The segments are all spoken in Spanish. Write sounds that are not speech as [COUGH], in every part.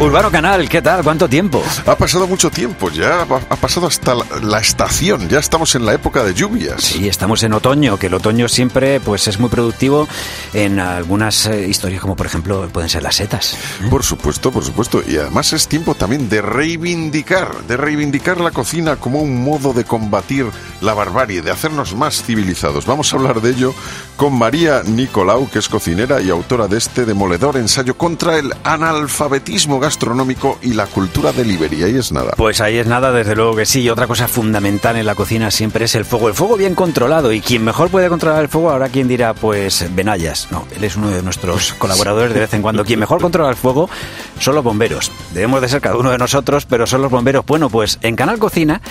Urbano Canal, ¿qué tal? ¿Cuánto tiempo? Ha pasado mucho tiempo, ya ha pasado hasta la, la, estación, ya estamos en la época de lluvias. Sí, estamos en otoño, que el otoño siempre pues es muy productivo en algunas eh, historias como por ejemplo pueden ser las setas. ¿eh? Por supuesto, por supuesto, y además es tiempo también de reivindicar, de reivindicar la cocina como un modo de combatir la barbarie, de hacernos más civilizados. Vamos a hablar de ello con María Nicolau, que es cocinera y autora de este demoledor ensayo contra el analfabetismo gastronómico y la cultura delivery. Ahí es nada. Pues ahí es nada, desde luego que sí. Y otra cosa fundamental en la cocina siempre es el fuego. El fuego bien controlado. Y quien mejor puede controlar el fuego, ahora quien dirá, pues Benayas. No, él es uno de nuestros colaboradores de vez en cuando. Quien mejor controla el fuego son los bomberos. Debemos de ser cada uno de nosotros, pero son los bomberos. Bueno, pues en Canal Cocina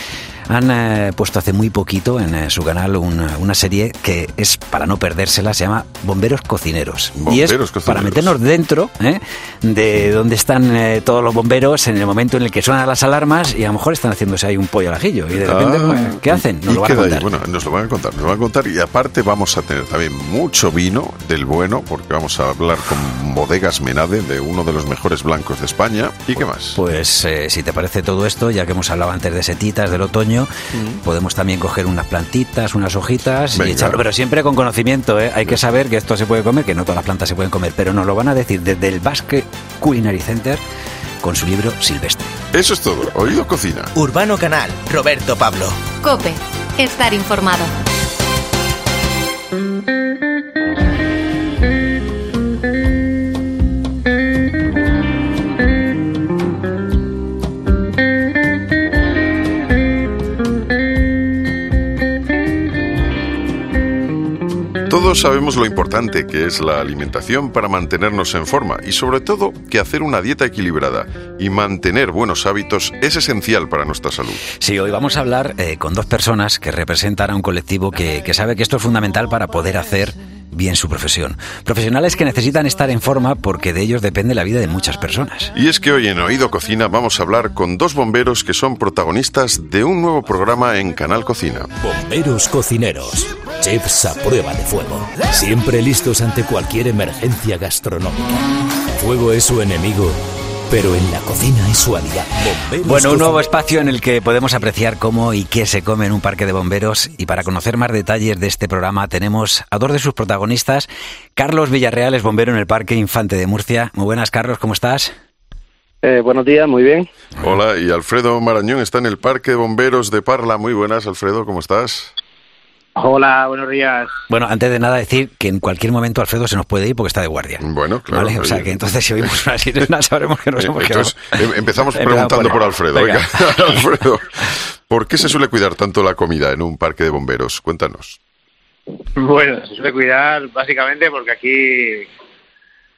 han eh, puesto hace muy poquito en eh, su canal una, una, serie que es para no perdérsela, se llama Bomberos Cocineros. Bomberos y es Cocineros. para meternos dentro ¿eh? de donde están eh, todos los bomberos en el momento en el que suenan las alarmas y a lo mejor están haciéndose ahí un pollo al ajillo. Y de repente, Ah, pues, ¿qué hacen? Nos lo van a ahí. contar. Bueno, nos lo van a contar, nos lo van a contar y aparte vamos a tener también mucho vino del bueno porque vamos a hablar con Bodegas Menade de uno de los mejores blancos de España y qué más. Pues eh, si te parece todo esto, ya que hemos hablado antes de setitas del otoño, podemos también coger unas plantitas, unas hojitas Venga. y echarlo, pero siempre con conocimiento. ¿eh? Hay que saber que esto se puede comer, que no todas las plantas se pueden comer, pero nos lo van a decir desde el Basque Culinary Center con su libro Silvestre. Eso es todo. Oído cocina. Urbano Canal, Roberto Pablo. Cope, estar informado. Todos sabemos lo importante que es la alimentación para mantenernos en forma y sobre todo que hacer una dieta equilibrada y mantener buenos hábitos es esencial para nuestra salud. Sí, hoy vamos a hablar eh, con dos personas que representan a un colectivo que, que sabe que esto es fundamental para poder hacer bien su profesión. Profesionales que necesitan estar en forma porque de ellos depende la vida de muchas personas. Y es que hoy en Oído Cocina vamos a hablar con dos bomberos que son protagonistas de un nuevo programa en Canal Cocina. Bomberos cocineros. Chefs a prueba de fuego. Siempre listos ante cualquier emergencia gastronómica. Fuego es su enemigo, pero en la cocina es su aliado. Bomberos Bueno, un nuevo espacio en el que podemos apreciar cómo y qué se come en un parque de bomberos. Y para conocer más detalles de este programa tenemos a dos de sus protagonistas. Carlos Villarreal es bombero en el Parque Infante de Murcia. Muy buenas, Carlos, ¿cómo estás? Eh, buenos días, muy bien. Hola, y Alfredo Marañón está en el Parque de Bomberos de Parla. Muy buenas, Alfredo, ¿cómo estás? Hola, buenos días. Bueno, antes de nada decir que en cualquier momento Alfredo se nos puede ir porque está de guardia. Bueno, claro. ¿Vale? O sea que entonces si oímos una sirena sabremos que nos Eh, hemos Entonces, quedado. em- empezamos [LAUGHS] preguntando por- por Alfredo. Venga. Venga, [LAUGHS] Alfredo, [LAUGHS] ¿por qué se suele cuidar tanto la comida en un parque de bomberos? Cuéntanos. Bueno, se suele cuidar básicamente porque aquí,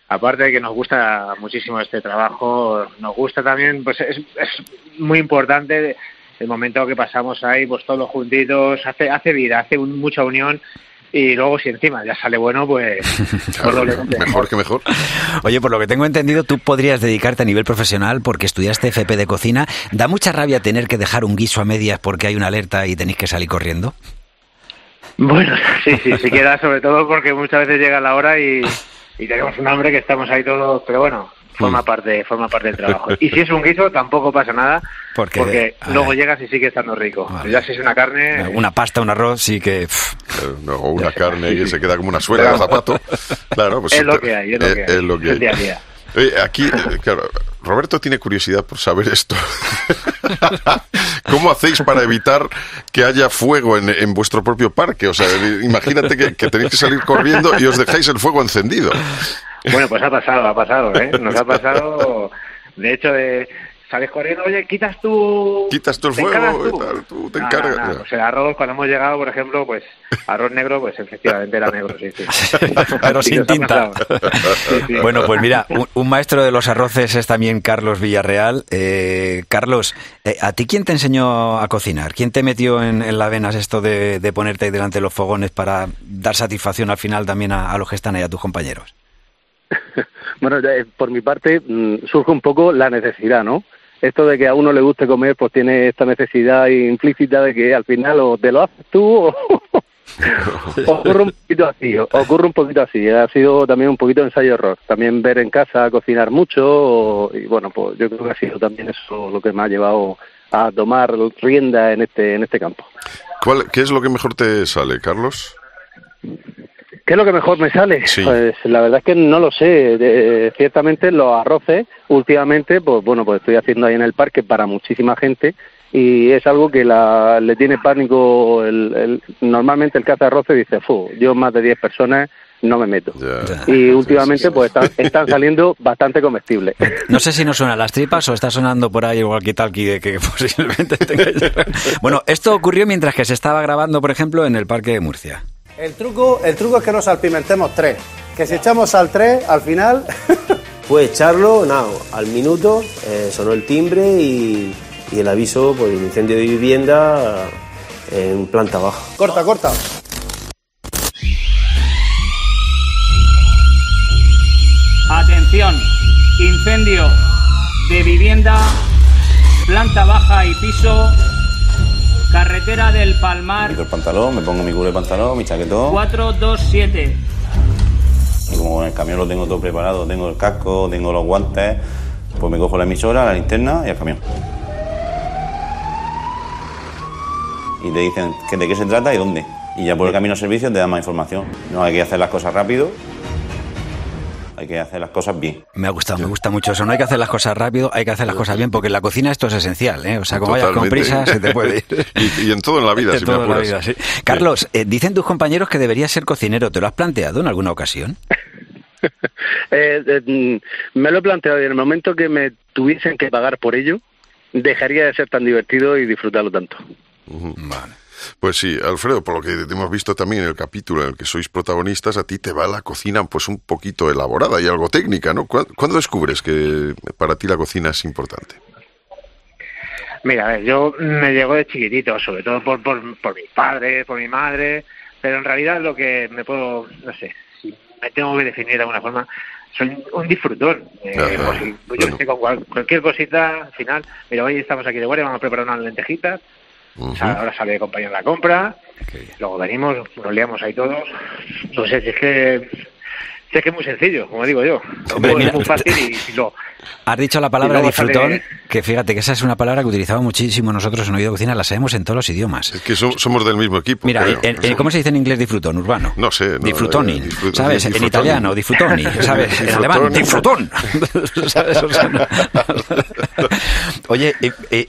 aparte de que nos gusta muchísimo este trabajo, nos gusta también, pues es, es muy importante el momento que pasamos ahí, pues todos juntitos, hace, hace vida, hace un- mucha unión y luego si encima ya sale bueno, pues, [LAUGHS] Claro, mejor que mejor. Oye, por lo que tengo entendido, tú podrías dedicarte a nivel profesional porque estudiaste FP de cocina. ¿Da mucha rabia tener que dejar un guiso a medias porque hay una alerta y tenéis que salir corriendo? Bueno, [LAUGHS] sí, sí, sí [LAUGHS] queda sobre todo porque muchas veces llega la hora y, y tenemos un hambre que estamos ahí todos, pero bueno, forma parte, forma parte del trabajo. Y si es un guiso tampoco pasa nada Porque- porque, a luego ver. llegas y sigue estando rico. Vale. Ya si es una carne, Una pasta, un arroz, sí que... Eh, no, O una carne que se queda como una suela de zapato. [LAUGHS] Claro, pues es lo te- que hay, es lo eh, que hay. es lo que el hay. día a día. Oye, aquí, eh, claro, Roberto tiene curiosidad por saber esto. [LAUGHS] ¿Cómo hacéis para evitar que haya fuego en, vuestro propio parque? O sea, imagínate que, que tenéis que salir corriendo y os dejáis el fuego encendido. Bueno, pues ha pasado, ha pasado, ¿eh? Nos ha pasado, de hecho, de sales corriendo, oye, quitas tú... Quitas tú el ¿te fuego encargas y tal, tú te No, encargas. no, no, Pues el arroz, cuando hemos llegado, por ejemplo, pues arroz negro, pues efectivamente era negro, sí, sí. [LAUGHS] Pero sin tinta. pasado. Sí, sí. Bueno, pues mira, un, un maestro de los arroces es también Carlos Villarreal. Eh, Carlos, eh, ¿a ti quién te enseñó a cocinar? ¿Quién te metió en, en las venas esto de, de ponerte ahí delante de los fogones para dar satisfacción al final también a, a los que están ahí, a tus compañeros? [LAUGHS] Bueno, ya, eh, por mi parte mm, surge un poco la necesidad, ¿no? Esto de que a uno le guste comer, pues tiene esta necesidad implícita de que al final o te lo haces tú o [LAUGHS] ocurre un poquito así, ocurre un poquito así. Ha sido también un poquito ensayo-error. También ver en casa cocinar mucho y bueno, pues yo creo que ha sido también eso lo que me ha llevado a tomar rienda en este en este campo. ¿Cuál, ¿Qué es lo que mejor te sale, Carlos? ¿Qué es lo que mejor me sale? Pues la verdad es que no lo sé. ciertamente los arroces, últimamente, pues bueno, pues estoy haciendo ahí en el parque para muchísima gente y es algo que la, le tiene pánico. El, normalmente el que hace arroces dice, Fu, yo más de 10 personas no me meto. Y últimamente pues están, están, [LAUGHS] saliendo bastante comestibles. No sé si no suena las tripas o está sonando por ahí igual que tal de que [LAUGHS] posiblemente [LAUGHS] Bueno, esto ocurrió mientras que se estaba grabando, por ejemplo, en el Parque de Murcia. El truco, el truco es que nos salpimentemos tres. Que si echamos al tres, al final... [LAUGHS] Puede echarlo, nada, al minuto, eh, sonó el timbre y, el aviso por el incendio de vivienda en planta baja. Corta, corta. Atención, incendio de vivienda, planta baja y piso Carretera del Palmar. Quito el pantalón, me pongo mi culo de pantalón, mi chaquetón. 427. Y como en el camión lo tengo todo preparado, tengo el casco, tengo los guantes, pues me cojo la emisora, la linterna y el camión. Y te dicen de qué se trata y dónde. Y ya por el camino de servicio te dan más información. No hay que hacer las cosas rápido, hay que hacer las cosas bien. Me ha gustado, me gusta mucho eso. No hay que hacer las cosas rápido, hay que hacer las cosas bien, porque en la cocina esto es esencial, ¿eh? O sea, como vayas con prisa, se te puede ir. [LAUGHS] y, en todo en la vida, si me apuras. Carlos, eh, dicen tus compañeros que deberías ser cocinero. ¿Te lo has planteado en alguna ocasión? [LAUGHS] Eh, eh, me lo he planteado y en el momento que me tuviesen que pagar por ello, dejaría de ser tan divertido y disfrutarlo tanto. Vale. Pues sí, Alfredo, por lo que hemos visto también en el capítulo en el que sois protagonistas, a ti te va la cocina pues un poquito elaborada y algo técnica, ¿no? ¿Cuándo descubres que para ti la cocina es importante? Mira, a ver, yo me llego de chiquitito, sobre todo por, por, por mi padre, por mi madre, pero en realidad lo que me puedo, no sé, si me tengo que definir de alguna forma, soy un disfrutón. Eh, pues, yo sé, con cualquier cosita, al final, mira, hoy estamos aquí de guardia, vamos a preparar unas lentejitas, ahora sale de acompañar en la compra, luego venimos, nos liamos ahí todos. No sé, si es que es que es muy sencillo, como digo yo. es muy fácil y, lo, Has dicho la palabra disfrutón, que fíjate que esa es una palabra que utilizamos muchísimo nosotros en Oído Cocina, la sabemos en todos los idiomas. Es que somos del mismo equipo. Mira, ¿cómo se dice en inglés disfrutón, urbano? No sé. No, disfrutoni, eh, ¿sabes? En italiano, disfrutoni, ¿sabes? En alemán, disfrutón. [LAUGHS] [LAUGHS] [LAUGHS] Oye,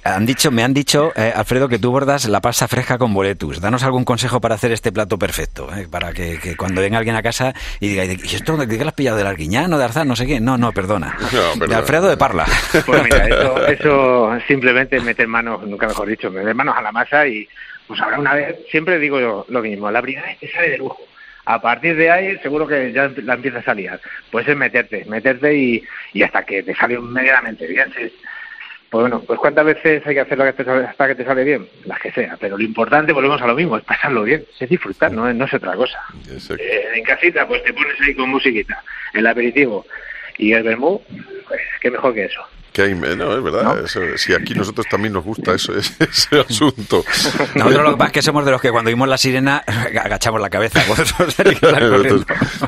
han dicho, me han dicho, eh, Alfredo, que tú bordas la pasta fresca con boletus. Danos algún consejo para hacer este plato perfecto, eh, para que, cuando venga alguien a casa y diga, ¿y esto de qué lo has pillado del arguiñano, de arzán, no sé qué? No, no, perdona. De Alfredo de Parla. Pues mira, [LAUGHS] eso, eso simplemente meter manos, nunca mejor dicho, meter manos a la masa y pues habrá una vez, siempre digo yo lo mismo, la primera vez te sale de lujo. A partir de ahí seguro que ya la empiezas a liar. Pues es meterte, meterte y, y hasta que te sale medianamente bien. Pues bueno, pues cuántas veces hay que hacerlo hasta que te sale bien, las que sea, pero lo importante, volvemos a lo mismo, es pasarlo bien, es disfrutar, no, no es otra cosa. Eh, en casita, pues te pones ahí con musiquita, el aperitivo y el vermú, pues qué mejor que eso. Que hay, no, es verdad. si aquí nosotros también nos gusta eso, [LAUGHS] ese, asunto. [LAUGHS] Nosotros lo que pasa es que somos de los que cuando vimos la sirena [LAUGHS] agachamos la cabeza.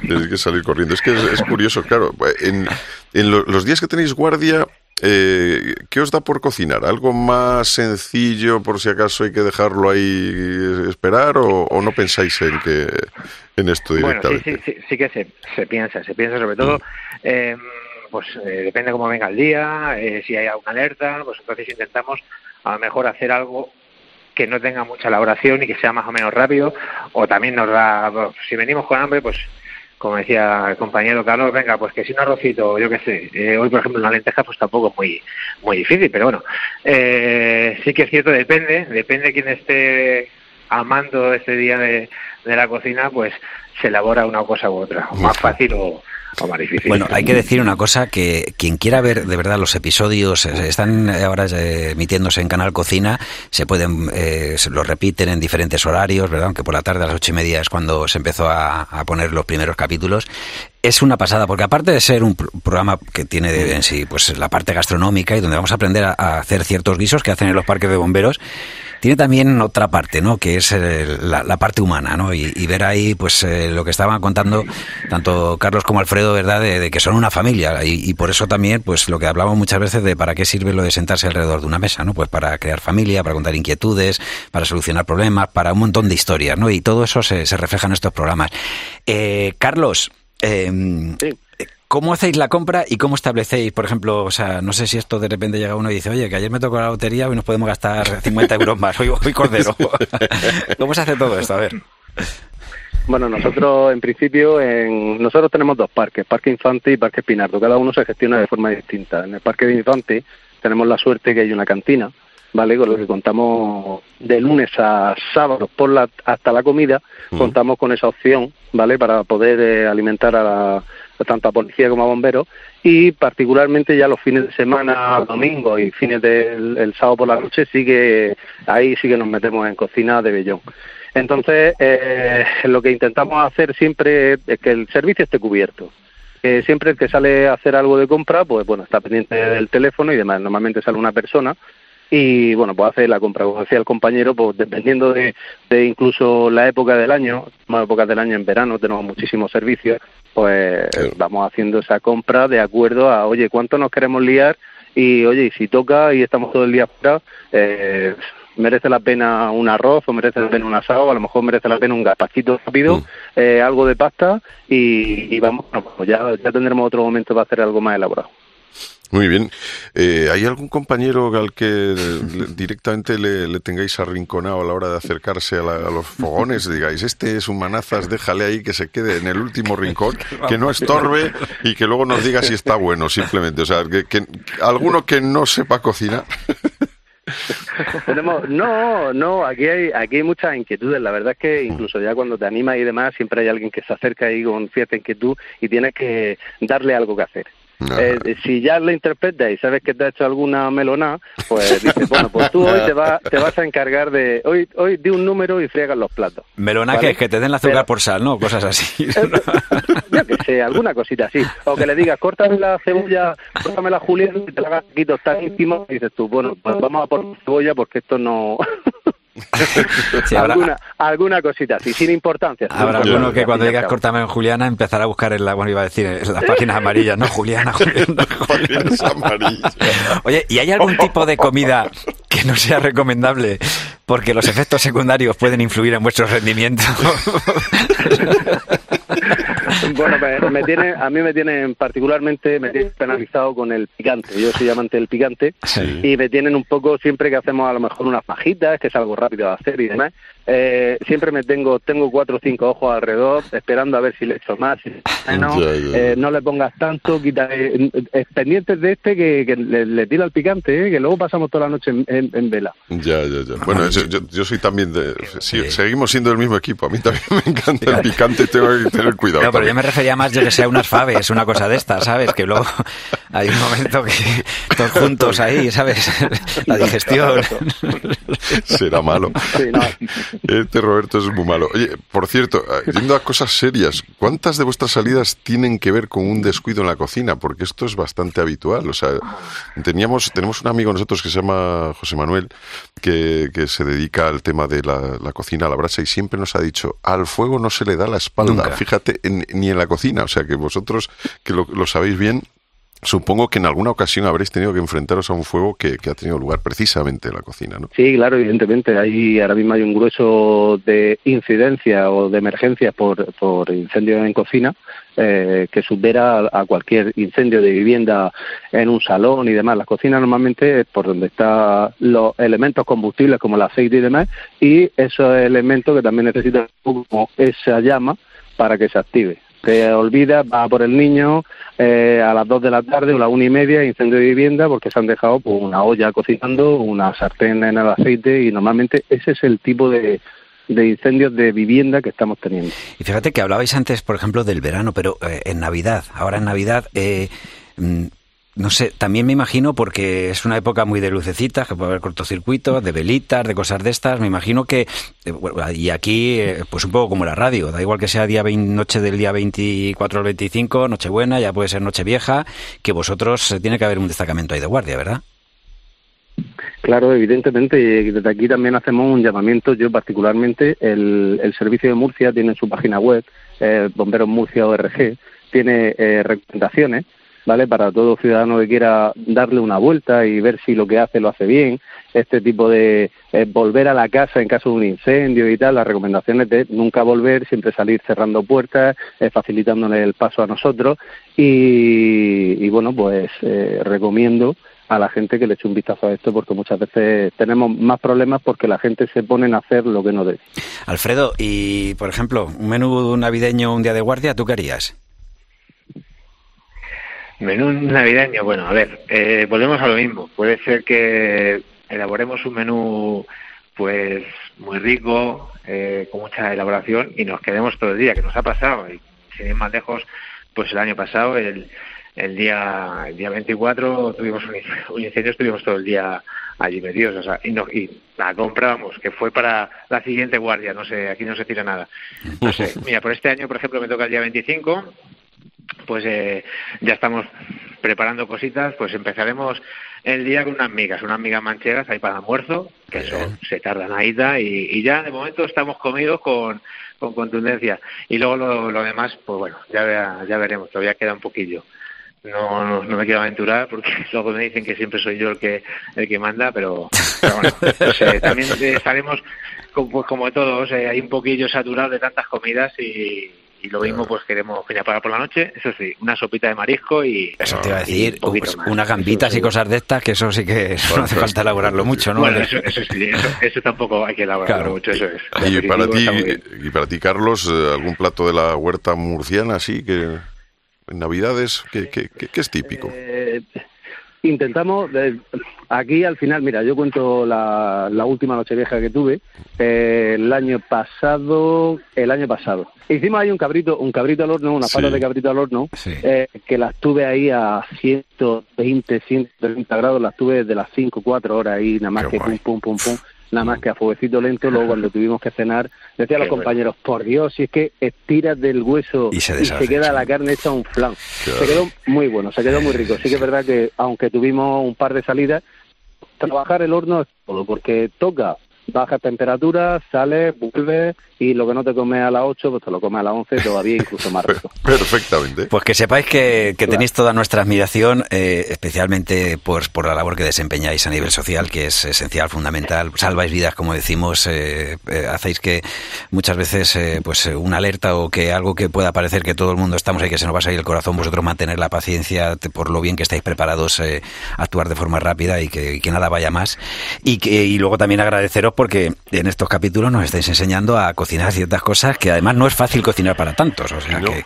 Tienes que salir corriendo. Es que es, curioso, claro. En, en los días que tenéis guardia, eh, ¿Qué os da por cocinar? ¿Algo más sencillo por si acaso hay que dejarlo ahí esperar o, no pensáis en que en esto directamente? Bueno, sí, sí, sí, que se, se, piensa, se piensa sobre todo, eh, pues eh, depende cómo venga el día, eh, si hay alguna alerta, pues entonces intentamos a lo mejor hacer algo que no tenga mucha elaboración y que sea más o menos rápido, o también nos da, si venimos con hambre, pues como decía el compañero Carlos, venga, pues que si un arrocito, yo qué sé, eh, hoy por ejemplo una lenteja pues tampoco es muy, muy difícil, pero bueno, eh, sí que es cierto, depende, depende quién esté amando este día de, de la cocina, pues se elabora una cosa u otra, más fácil o, bueno, hay que decir una cosa, que quien quiera ver de verdad los episodios, eh, están ahora eh, emitiéndose en Canal Cocina, se pueden, eh, se lo repiten en diferentes horarios, ¿verdad? Aunque por la tarde a las ocho y media es cuando se empezó a, poner los primeros capítulos. Es una pasada, porque aparte de ser un programa que tiene en sí pues la parte gastronómica y donde vamos a aprender a, hacer ciertos guisos que hacen en los parques de bomberos, tiene también otra parte, ¿no? Que es eh, la, parte humana, ¿no? Y, ver ahí, pues, eh, lo que estaban contando tanto Carlos como Alfredo, ¿verdad? De, que son una familia y, por eso también, pues, lo que hablamos muchas veces de para qué sirve lo de sentarse alrededor de una mesa, ¿no? Pues para crear familia, para contar inquietudes, para solucionar problemas, para un montón de historias, ¿no? Y todo eso se, se refleja en estos programas. Eh, Carlos, eh, ¿Cómo hacéis la compra y cómo establecéis, por ejemplo, o sea, no sé si esto de repente llega uno y dice, oye, que ayer me tocó la lotería y nos podemos gastar 50 euros más, hoy, hoy cordero. [LAUGHS] ¿Cómo se hace todo esto? A ver. Bueno, nosotros en principio, en, nosotros tenemos dos parques, Parque Infante y Parque Pinardo. Cada uno se gestiona de forma distinta. En el Parque de Infante tenemos la suerte que hay una cantina, ¿vale? Con lo que contamos de lunes a sábado por la, hasta la comida, contamos con esa opción, ¿vale? Para poder eh, alimentar a la tanto a policía como a bomberos, y particularmente ya los fines de semana, domingo y fines del el sábado por la noche, sí que ahí sí que nos metemos en cocina de Bellón. Entonces, eh, lo que intentamos hacer siempre es que el servicio esté cubierto. siempre el que sale a hacer algo de compra, pues bueno, está pendiente del teléfono y demás. Normalmente sale una persona y bueno, pues hace la compra, como decía el compañero, pues dependiendo de, de incluso la época del año, más épocas del año en verano tenemos muchísimos servicios, pues vamos haciendo esa compra de acuerdo a, oye, ¿cuánto nos queremos liar? Y oye, y si toca y estamos todo el día fuera, eh, merece la pena un arroz o merece la pena un asado, a lo mejor merece la pena un gazpachito rápido, mm. eh, algo de pasta y, vamos, pues ya, ya tendremos otro momento para hacer algo más elaborado. Muy bien. Eh, ¿Hay algún compañero al que directamente le, tengáis arrinconado a la hora de acercarse a, los fogones? Digáis, este es un manazas, déjale ahí que se quede en el último rincón, que no estorbe y que luego nos diga si está bueno, simplemente. O sea, que, alguno que no sepa cocinar. Tenemos, no, no, aquí hay, aquí hay muchas inquietudes. La verdad es que incluso ya cuando te animas y demás, siempre hay alguien que se acerca ahí con cierta inquietud y tienes que darle algo que hacer. Eh, si ya lo interpretas y sabes que te ha hecho alguna melona, pues dices, [LAUGHS] bueno, pues tú hoy te, [LAUGHS] te vas a encargar de, hoy hoy di un número y friegas los platos. Melona que es que te den la azúcar por sal, ¿no? Cosas así. [LAUGHS] yo que sé, alguna cosita así. O que le digas, córtame la cebolla, córtame la juliana y te la hagas poquito tan íntimo y dices tú, bueno, pues vamos a por cebolla porque esto no... [LAUGHS] alguna, alguna cosita así, sin importancia. Habrá alguno que cuando digas cortame en Juliana empezará a buscar en la, bueno, iba a decir, en las páginas amarillas, ¿no? Juliana, [LAUGHS] Juliana, [LAUGHS] Juliana. Oye, ¿y hay algún tipo de comida que no sea recomendable porque los efectos secundarios pueden influir en vuestro rendimiento? Bueno, pues, me tiene, a mí me tienen particularmente me tienen penalizado con el picante. Yo soy amante del picante y me tienen un poco siempre que hacemos a lo mejor unas pajitas, que es algo rápido de hacer y demás. Eh, siempre me tengo tengo cuatro o cinco ojos alrededor esperando a ver si le echo más si no, eh, no le pongas tanto quita eh, pendientes de este que, le, tira el picante que luego pasamos toda la noche en, vela. Ya ya ya. Bueno yo, soy también de seguimos siendo el mismo equipo. A mí también [LAUGHS] me encanta el picante tengo que tener cuidado no, pero yo me refería más de que sea unas faves una cosa de estas sabes que luego [LAUGHS] hay un momento que todos juntos ahí sabes [LAUGHS] la digestión será malo. Este Roberto es muy malo. Oye, por cierto, eh, yendo a cosas serias, ¿cuántas de vuestras salidas tienen que ver con un descuido en la cocina? Porque esto es bastante habitual. O sea, teníamos, tenemos un amigo nosotros que se llama José Manuel, que, se dedica al tema de la, cocina a la brasa y siempre nos ha dicho, al fuego no se le da la espalda. Fíjate, ni en la cocina. O sea, que vosotros, que lo sabéis bien, Supongo que en alguna ocasión habréis tenido que enfrentaros a un fuego que, ha tenido lugar precisamente en la cocina, ¿no? Sí, claro, evidentemente. Hay, ahora mismo hay un grueso de incidencia o de emergencia por, por incendio en cocina eh, que supera a, cualquier incendio de vivienda en un salón y demás. La cocina normalmente es por donde están los elementos combustibles como el aceite y demás y esos elementos que también necesitan como esa llama para que se active te olvida, va por el niño eh, a las 2 de la tarde o la una y media, incendio de vivienda, porque se han dejado pues, una olla cocinando, una sartén en el aceite y normalmente ese es el tipo de, de incendios de vivienda que estamos teniendo. Y fíjate que hablabais antes, por ejemplo, del verano, pero eh, en Navidad, ahora en Navidad, eh, mm, no sé, también me imagino, porque es una época muy de lucecitas, que puede haber cortocircuitos, de velitas, de cosas de estas, me imagino que, eh, y aquí, eh, pues un poco como la radio, da igual que sea día 20, noche del día 24 al 25, Nochebuena, ya puede ser Nochevieja, que vosotros tiene que haber un destacamento ahí de guardia, ¿verdad? Claro, evidentemente, y desde aquí también hacemos un llamamiento. Yo, particularmente, el, el servicio de Murcia tiene en su página web, eh, Bomberos Murcia ORG, tiene eh, recomendaciones, ¿vale? Para todo ciudadano que quiera darle una vuelta y ver si lo que hace lo hace bien. Este tipo de eh, volver a la casa en caso de un incendio y tal, las recomendaciones de nunca volver, siempre salir cerrando puertas, eh, facilitándole el paso a nosotros. Y, bueno, pues eh, recomiendo a la gente que le eche un vistazo a esto porque muchas veces tenemos más problemas porque la gente se pone a hacer lo que no debe. Alfredo, y por ejemplo, un menú navideño un día de guardia, ¿tú qué harías? Menú navideño, bueno, a ver, eh, volvemos a lo mismo. Puede ser que elaboremos un menú pues muy rico, eh, con mucha elaboración y nos quedemos todo el día, que nos ha pasado. Y sin ir más lejos, pues el año pasado, el, el día el día 24 tuvimos un, un incendio, estuvimos todo el día allí metidos, o sea, y, no, y la comprábamos, que fue para la siguiente guardia, no sé, aquí no se tira nada. No sé, mira, por este año, por ejemplo, me toca el día 25, pues eh, ya estamos preparando cositas, pues empezaremos el día con unas migas, unas migas manchegas ahí para almuerzo, que eso se tardan ahí y, y ya de momento estamos comidos con, con contundencia. Y luego lo, lo demás, pues bueno, ya, ya veremos, todavía queda un poquillo no, no, no, me quiero aventurar porque [LAUGHS] luego me dicen que siempre soy yo el que el que manda, pero, pero bueno, pues, eh, también [LAUGHS] estaremos como, pues, como todos, eh, hay un poquillo saturado de tantas comidas y, y lo mismo pues queremos que para por la noche, eso sí, una sopita de marisco y... Eso te iba a decir, pues, unas gambitas y cosas de estas, que eso sí que [LAUGHS] eso no hace falta elaborarlo mucho, ¿no? Bueno, eso, eso sí, eso, eso, tampoco hay que elaborarlo Claro. mucho, eso es. Y para ti, y para ti, Carlos, eh, algún plato de la huerta murciana así que en Navidades, ¿qué, qué, qué- qué es típico? Eh, intentamos, eh, aquí al final, mira, yo cuento la, la última noche vieja que tuve, eh, el año pasado, el año pasado. Hicimos ahí un cabrito, un cabrito al horno, una Sí. pata de cabrito al horno, eh, que las tuve ahí a 120, 130 grados, las tuve desde las 5, 4 horas ahí, nada más que pum, pum, pum, pum, nada más que a fueguecito lento, luego cuando tuvimos que cenar, decía a los Qué bueno. compañeros, por Dios, si es que estiras del hueso Y se y deshace, se queda la carne hecha un flan. Se quedó muy bueno, se quedó muy rico. Sí que es verdad que aunque tuvimos un par de salidas, trabajar el horno es todo, porque toca baja temperatura, sale, vuelve y lo que no te comes a las 8, pues te lo comes a las 11, todavía incluso más [LAUGHS] rico. Perfectamente. Pues que sepáis que, que tenéis toda nuestra admiración, eh, especialmente por, por la labor que desempeñáis a nivel social, que es esencial, fundamental. Salváis vidas, como decimos, eh, eh, hacéis que muchas veces eh, pues una alerta o que algo que pueda parecer que todo el mundo estamos ahí, que se nos va a salir el corazón, vosotros mantener la paciencia por lo bien que estáis preparados, eh, actuar de forma rápida y que, y que nada vaya más. Y, que, y luego también agradeceros porque en estos capítulos nos estáis enseñando a cocinar ciertas cosas que además no es fácil cocinar para tantos. O sea que,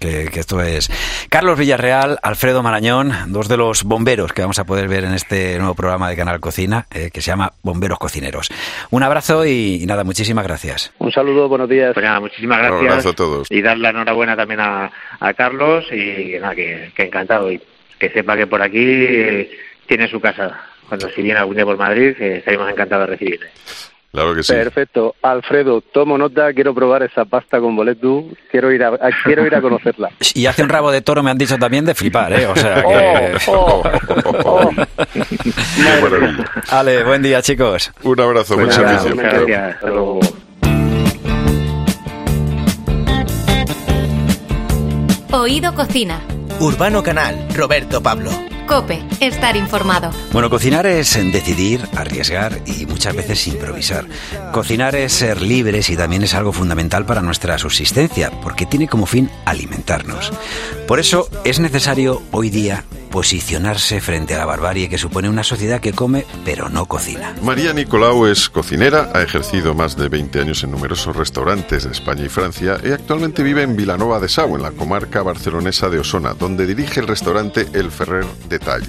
que, que esto es. Carlos Villarreal, Alfredo Marañón, dos de los bomberos que vamos a poder ver en este nuevo programa de Canal Cocina, eh, que se llama Bomberos Cocineros. Un abrazo y, y nada, muchísimas gracias. Un saludo, buenos días. Pues nada, muchísimas gracias. Un abrazo a todos. Y dar la enhorabuena también a, a Carlos y que nada, que, que encantado. Y que sepa que por aquí eh, tiene su casa. Cuando si viene algún día por Madrid, que estaremos encantados de recibirle. Claro que sí. Perfecto. Alfredo, tomo nota, quiero probar esa pasta con boletus, quiero ir a, [LAUGHS] a- quiero ir a conocerla. Y hace un rabo de toro, me han dicho también, de flipar, ¿eh? O sea que... Oh, Qué maravilla. Ale, buen día, chicos. Un abrazo, buen servicio. muchas gracias. Hasta luego. Oído Cocina. Urbano Canal, Roberto Pablo. Cope, estar informado. Bueno, cocinar es decidir, arriesgar y muchas veces improvisar. Cocinar es ser libres y también es algo fundamental para nuestra subsistencia, porque tiene como fin alimentarnos. Por eso es necesario hoy día posicionarse frente a la barbarie que supone una sociedad que come pero no cocina. María Nicolau es cocinera, ha ejercido más de 20 años en numerosos restaurantes de España y Francia y actualmente vive en Vilanova de Sau, en la comarca barcelonesa de Osona, donde dirige el restaurante El Ferrer de Tall.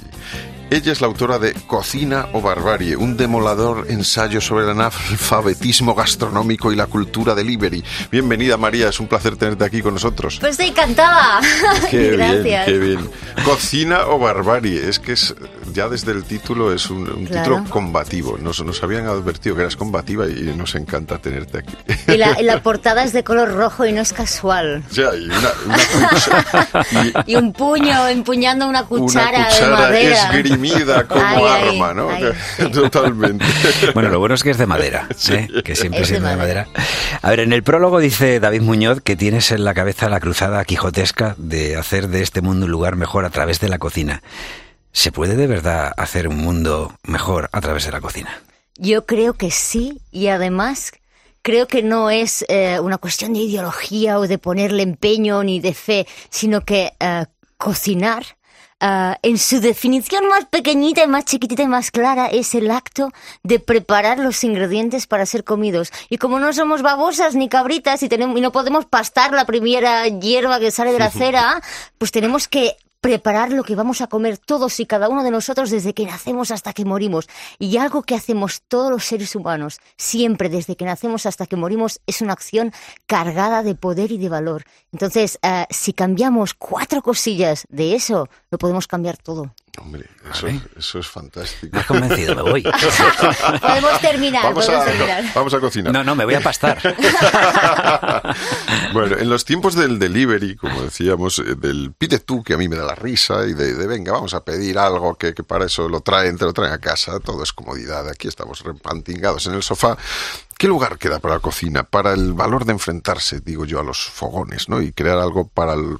Ella es la autora de Cocina o Barbarie, un demolador ensayo sobre el analfabetismo gastronómico y la cultura delivery. Bienvenida María, es un placer tenerte aquí con nosotros. Pues encantada. [LAUGHS] Qué Gracias. bien, qué bien. Cocina o Barbarie, es que es ya desde el título es un, un Claro. título combativo. Nos, nos habían advertido que eras combativa y nos encanta tenerte aquí. Y la, y la [LAUGHS] portada es de color rojo y no es casual. Sea, y una, una y [LAUGHS] Y un puño empuñando una cuchara, una de cuchara madera. Como Ay, ay, arma, ¿no? ay. [LAUGHS] Totalmente. Bueno, lo bueno es que es de madera, [LAUGHS] ¿eh? que siempre Es de siendo de madera. A ver, en el prólogo dice David Muñoz que tienes en la cabeza la cruzada quijotesca de hacer de este mundo un lugar mejor a través de la cocina. ¿Se puede de verdad hacer un mundo mejor a través de la cocina? Yo creo que sí y además creo que no es eh, una cuestión de ideología o de ponerle empeño ni de fe, sino que eh, cocinar eh, en su definición más pequeñita y más chiquitita y más clara es el acto de preparar los ingredientes para ser comidos. Y como no somos babosas ni cabritas y, tenemos, y no podemos pastar la primera hierba que sale de la cera, pues tenemos que preparar lo que vamos a comer todos y cada uno de nosotros desde que nacemos hasta que morimos. Y algo que hacemos todos los seres humanos, siempre desde que nacemos hasta que morimos, es una acción cargada de poder y de valor. Entonces, eh, si cambiamos cuatro cosillas de eso, lo podemos cambiar todo. Hombre, eso, eso es fantástico. Me has convencido, me voy. [LAUGHS] Podemos terminar, Vamos podemos a, terminar. vamos a cocinar. No, no, me voy a pastar. [LAUGHS] bueno, en los tiempos del delivery, como decíamos, eh, del pide tú, que a mí me da la risa, y de, venga, vamos a pedir algo que, para eso lo traen, te lo traen a casa, todo es comodidad, aquí estamos repantingados en el sofá. ¿Qué lugar queda para la cocina? Para el valor de enfrentarse, digo yo, a los fogones, ¿no? Y crear algo para, el,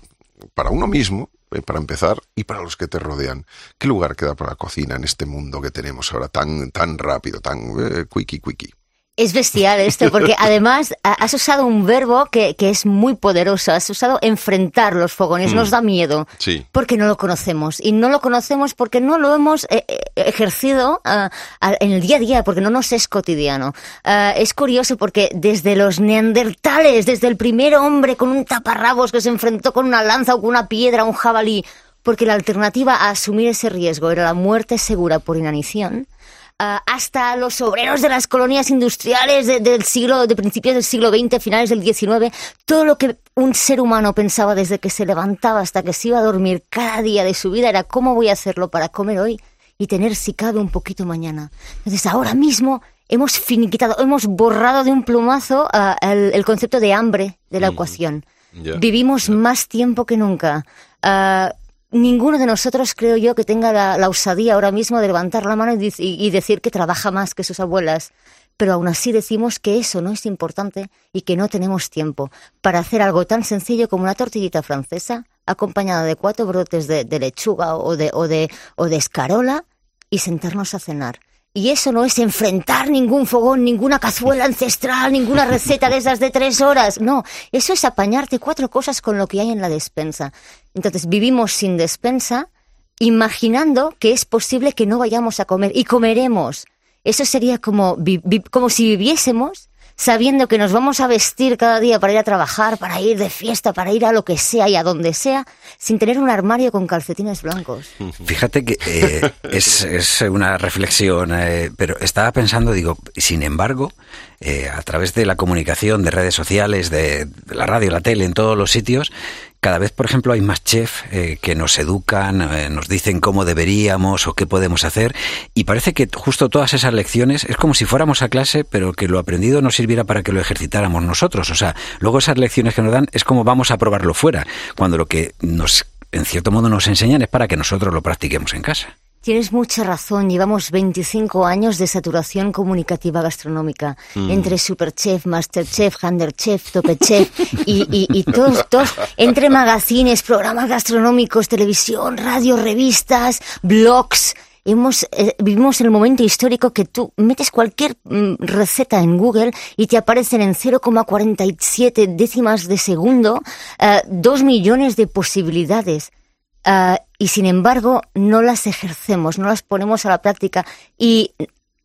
para uno mismo, eh, para empezar, y para los que te rodean. ¿Qué lugar queda para la cocina en este mundo que tenemos ahora tan, tan rápido, tan eh, quickie, quickie? Es bestial esto, porque [LAUGHS] además ha- has usado un verbo que, que es muy poderoso. Has usado enfrentar los fogones. Mm. Nos da miedo. Sí. Porque no lo conocemos. Y no lo conocemos porque no lo hemos eh, eh, ejercido ah, en el día a día, porque no nos es cotidiano. Ah, es curioso porque desde los neandertales, desde el primer hombre con un taparrabos que se enfrentó con una lanza o con una piedra, un jabalí, porque la alternativa a asumir ese riesgo era la muerte segura por inanición. Ah, hasta los obreros de las colonias industriales de- del siglo, de principios del siglo XX, finales del XIX, todo lo que un ser humano pensaba desde que se levantaba hasta que se iba a dormir cada día de su vida era cómo voy a hacerlo para comer hoy y tener si cabe un poquito mañana. Entonces ahora mismo hemos finiquitado, hemos borrado de un plumazo ah, el, el concepto de hambre de la ecuación. Vivimos más tiempo que nunca. Ah, ninguno de nosotros, creo yo, que tenga la, osadía ahora mismo de levantar la mano y- y decir que trabaja más que sus abuelas. Pero aún así decimos que eso no es importante y que no tenemos tiempo para hacer algo tan sencillo como una tortillita francesa acompañada de cuatro brotes de, de lechuga o de, o, de, o de escarola y sentarnos a cenar. Y eso no es enfrentar ningún fogón, ninguna cazuela [LAUGHS] ancestral, ninguna receta de esas de tres horas. No, eso es apañarte cuatro cosas con lo que hay en la despensa. Entonces vivimos sin despensa, imaginando que es posible que no vayamos a comer y comeremos. Eso sería como, como si viviésemos sabiendo que nos vamos a vestir cada día para ir a trabajar, para ir de fiesta, para ir a lo que sea y a donde sea, sin tener un armario con calcetines blancos. Fíjate que eh, [LAUGHS] es, es una reflexión, eh, pero estaba pensando, digo, sin embargo, eh, a través de la comunicación, de redes sociales, de, de la radio, la tele, en todos los sitios, cada vez, por ejemplo, hay más chefs eh, que nos educan, eh, nos dicen cómo deberíamos o qué podemos hacer, y parece que justo todas esas lecciones es como si fuéramos a clase, pero que lo aprendido nos sirviera para que lo ejercitáramos nosotros. O sea, luego esas lecciones que nos dan es como vamos a probarlo fuera, cuando lo que nos, en cierto modo, nos enseñan es para que nosotros lo practiquemos en casa. Tienes mucha razón. Llevamos 25 años de saturación comunicativa gastronómica Mm. entre Superchef, Masterchef, Handerchef, Topechef y, y, y todos, todos, entre magazines, programas gastronómicos, televisión, radio, revistas, blogs. Hemos, eh, vivimos el momento histórico que tú metes cualquier mm, receta en Google y te aparecen en 0,47 décimas de segundo eh, dos millones de posibilidades. Ah, y sin embargo no las ejercemos, no las ponemos a la práctica y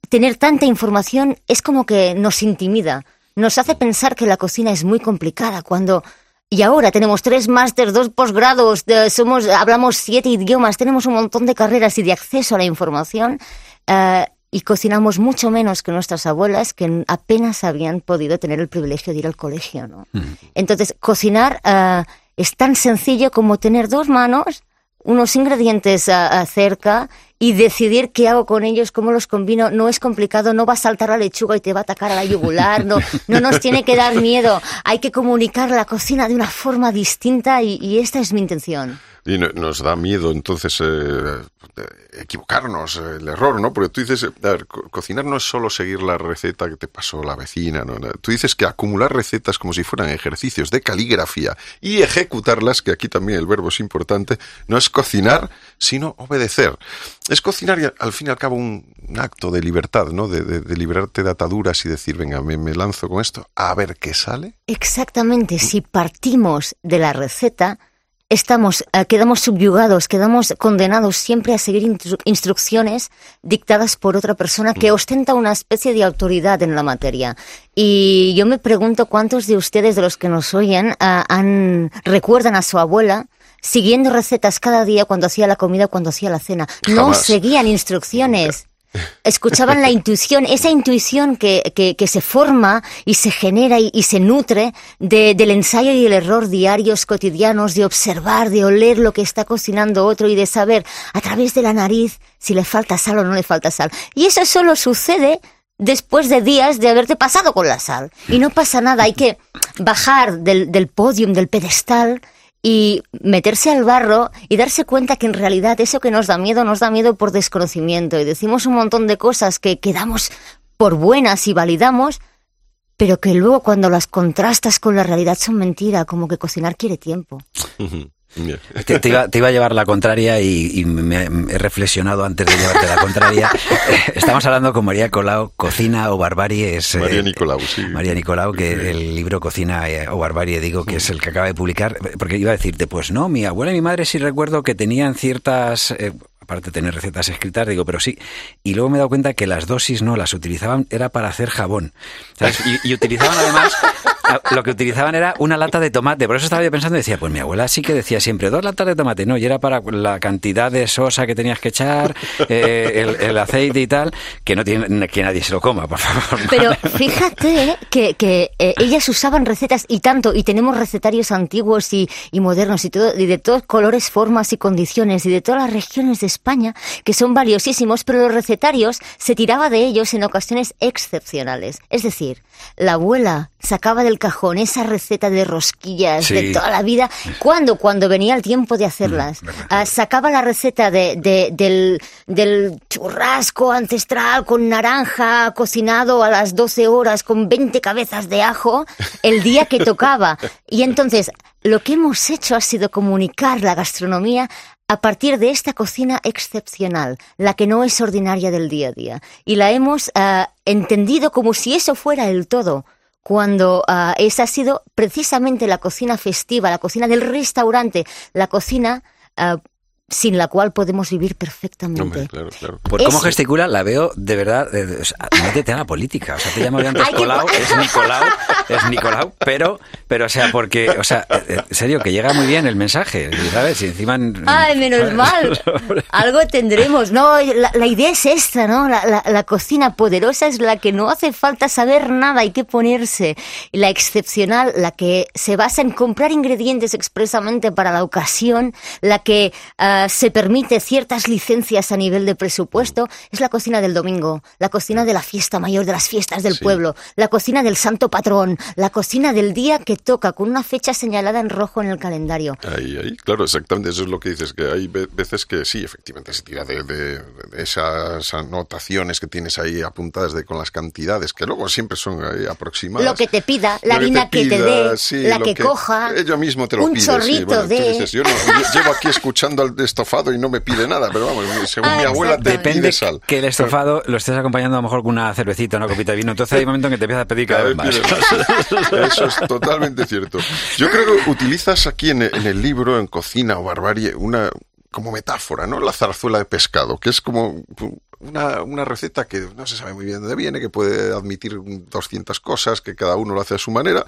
tener tanta información es como que nos intimida, nos hace pensar que la cocina es muy complicada cuando Y ahora tenemos tres másteres, dos posgrados, somos, hablamos siete idiomas, tenemos un montón de carreras y de acceso a la información. Eh, y cocinamos mucho menos que nuestras abuelas que apenas habían podido tener el privilegio de ir al colegio, ¿no? Entonces, cocinar eh, es tan sencillo como tener dos manos, unos ingredientes uh, cerca y decidir qué hago con ellos, cómo los combino. No es complicado, no va a saltar la lechuga y te va a atacar a la yugular, no, no nos tiene que dar miedo. Hay que comunicar la cocina de una forma distinta y esta es mi intención. Y nos da miedo entonces eh, equivocarnos, el error, ¿no? Porque tú dices, a ver, cocinar no es solo seguir la receta que te pasó la vecina, ¿no? Tú dices que acumular recetas como si fueran ejercicios de caligrafía y ejecutarlas, que aquí también el verbo es importante, no es cocinar, sino obedecer. Es cocinar al fin y al cabo un, acto de libertad, ¿no? De, de, liberarte de ataduras y decir, venga, me, me lanzo con esto, a ver qué sale. Exactamente, si partimos de la receta, estamos, eh, quedamos subyugados, quedamos condenados siempre a seguir instrucciones dictadas por otra persona que mm. ostenta una especie de autoridad en la materia. Y yo me pregunto cuántos de ustedes, de los que nos oyen, eh, han, recuerdan a su abuela siguiendo recetas cada día cuando hacía la comida, cuando hacía la cena. No seguían instrucciones escuchaban la intuición, esa intuición que, que, se forma y se genera y, se nutre del ensayo y el error diarios, cotidianos, de observar, de oler lo que está cocinando otro y de saber a través de la nariz si le falta sal o no le falta sal. Y eso solo sucede después de días de haberte pasado con la sal. Y no pasa nada, hay que bajar del, del podium, del pedestal, y meterse al barro y darse cuenta que en realidad eso que nos da miedo nos da miedo por desconocimiento y decimos un montón de cosas que quedamos por buenas y validamos, pero que luego cuando las contrastas con la realidad son mentira, como que cocinar quiere tiempo. Te, iba, a llevar la contraria y, me, he reflexionado antes de llevarte la contraria. [LAUGHS] Estamos hablando con María Nicolau, Cocina o Barbarie. Es, María Nicolau, sí. María Nicolau, que el libro Cocina eh, o Barbarie, digo, que es el que acaba de publicar. Porque iba a decirte, pues no, mi abuela y mi madre sí recuerdo que tenían ciertas... Eh, aparte de tener recetas escritas, digo, pero sí. Y luego me he dado cuenta que las dosis no las utilizaban, era para hacer jabón. y utilizaban además lo que utilizaban era una lata de tomate. Por eso estaba yo pensando y decía, pues mi abuela sí que decía siempre dos latas de tomate. No, y era para la cantidad de sosa que tenías que echar, eh, el, aceite y tal, que no tiene que nadie se lo coma, por favor. Pero [LAUGHS] fíjate que, que eh, ellas usaban recetas y tanto, y tenemos recetarios antiguos y, y modernos y todo, y de todos colores, formas y condiciones, y de todas las regiones de España, que son valiosísimos, pero los recetarios se tiraba de ellos en ocasiones excepcionales. Es decir, la abuela sacaba del cajón esa receta de rosquillas de toda la vida. ¿Cuándo? Cuando venía el tiempo de hacerlas. Mm, ah, sacaba la receta de, del, del, churrasco ancestral con naranja cocinado a las 12 horas con 20 cabezas de ajo el día que tocaba. [LAUGHS] Y entonces, lo que hemos hecho ha sido comunicar la gastronomía a partir de esta cocina excepcional, la que no es ordinaria del día a día. Y la hemos ah, entendido como si eso fuera el todo cuando ah, esa ha sido precisamente la cocina festiva, la cocina del restaurante, la cocina ah, sin la cual podemos vivir perfectamente. Por cómo gesticula, la veo de verdad. métete a la política. O sea, te llamo antes Colau, es Nicolau, es Nicolau, pero, pero, o sea, porque, o sea, en serio, que llega muy bien el mensaje, ¿sabes? Y encima. Ay, menos [LAUGHS] mal. Algo tendremos. No, la, idea es esta, ¿no? La, la, cocina poderosa es la que no hace falta saber nada, hay que ponerse. La excepcional, la que se basa en comprar ingredientes expresamente para la ocasión, la que. Se permite ciertas licencias a nivel de presupuesto, es la cocina del domingo, la cocina de la fiesta mayor, de las fiestas del pueblo, la cocina del santo patrón, la cocina del día que toca con una fecha señalada en rojo en el calendario. Ahí, ahí, claro, exactamente, eso es lo que dices, que hay veces que sí, efectivamente se tira de, esas anotaciones que tienes ahí apuntadas de, con las cantidades, que luego siempre son aproximadas. Lo que te pida, la harina que, te dé, la que, coja, ella mismo te lo un chorrito de... yo, llevo aquí escuchando al estofado y no me pide nada, pero vamos, según mi abuela te Depende pide sal. que el estofado lo estés acompañando a lo mejor con una cervecita, una copita de vino, entonces hay un momento en que te empieza a pedir cada vez más. Eso es totalmente cierto. Yo creo que utilizas aquí en el, libro, en Cocina o Barbarie, una como metáfora, ¿no? La zarzuela de pescado, que es como una, una, receta que no se sabe muy bien de dónde viene, que puede admitir 200 cosas, que cada uno lo hace a su manera.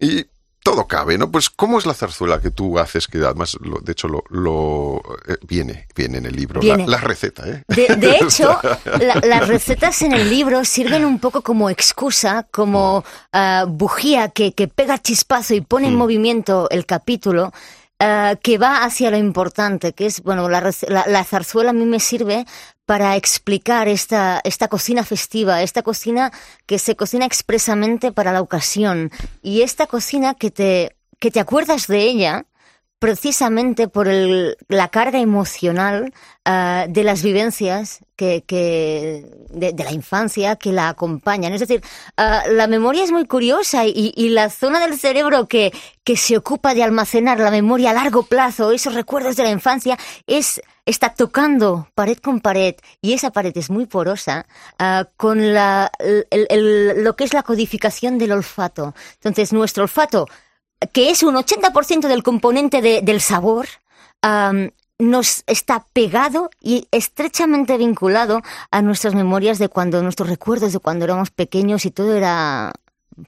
Y todo cabe, ¿no? Pues, ¿cómo es la zarzuela que tú haces? Que además, lo, de hecho, lo, lo eh, viene, viene en el libro. La, la, receta, ¿eh? De, [LAUGHS] hecho, las recetas en el libro sirven un poco como excusa, como uh, bujía que, que, pega chispazo y pone en mm. movimiento el capítulo. Uh, que va hacia lo importante, que es, bueno, la, la, la, zarzuela a mí me sirve para explicar esta, esta cocina festiva, esta cocina que se cocina expresamente para la ocasión. Y esta cocina que te, que te acuerdas de ella precisamente por el, la carga emocional uh, de las vivencias que, que de, la infancia que la acompañan. Es decir, uh, la memoria es muy curiosa y, y, la zona del cerebro que, que se ocupa de almacenar la memoria a largo plazo, esos recuerdos de la infancia, es está tocando pared con pared y esa pared es muy porosa uh, con la, el, el, lo que es la codificación del olfato. Entonces, nuestro olfato que es un 80% del componente de, del sabor, nos está pegado y estrechamente vinculado a nuestras memorias de cuando, nuestros recuerdos de cuando éramos pequeños y todo era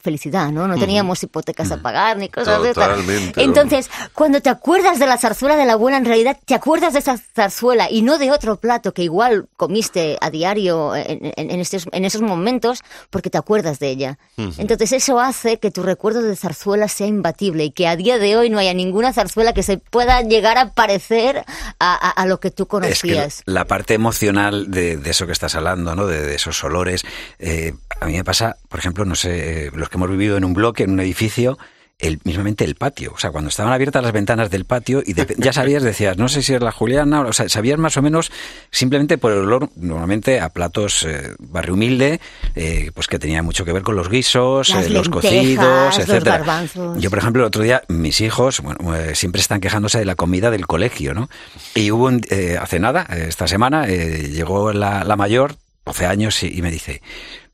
felicidad, ¿no? No teníamos hipotecas a pagar ni cosas de esas. Entonces, cuando te acuerdas de la zarzuela de la abuela, en realidad te acuerdas de esa zarzuela y no de otro plato que igual comiste a diario en, en, en, estos, en esos momentos porque te acuerdas de ella. Entonces, eso hace que tu recuerdo de zarzuela sea imbatible y que a día de hoy no haya ninguna zarzuela que se pueda llegar a parecer a, a, a lo que tú conocías. Es que la parte emocional de, de, eso que estás hablando, ¿no? De, de esos olores, eh, a mí me pasa, por ejemplo, no sé, los que hemos vivido en un bloque, en un edificio, el, mismamente el patio. O sea, cuando estaban abiertas las ventanas del patio y de, ya sabías, decías, no sé si es la Juliana, o sea, sabías más o menos simplemente por el olor, normalmente a platos eh, barrio humilde, eh, pues que tenía mucho que ver con los guisos, eh, los cocidos, etcétera. Yo, por ejemplo, el otro día, mis hijos, bueno, siempre están quejándose de la comida del colegio, ¿no? Y hubo, un, eh, hace nada, esta semana, llegó la, la mayor, 12 años, y, y me dice,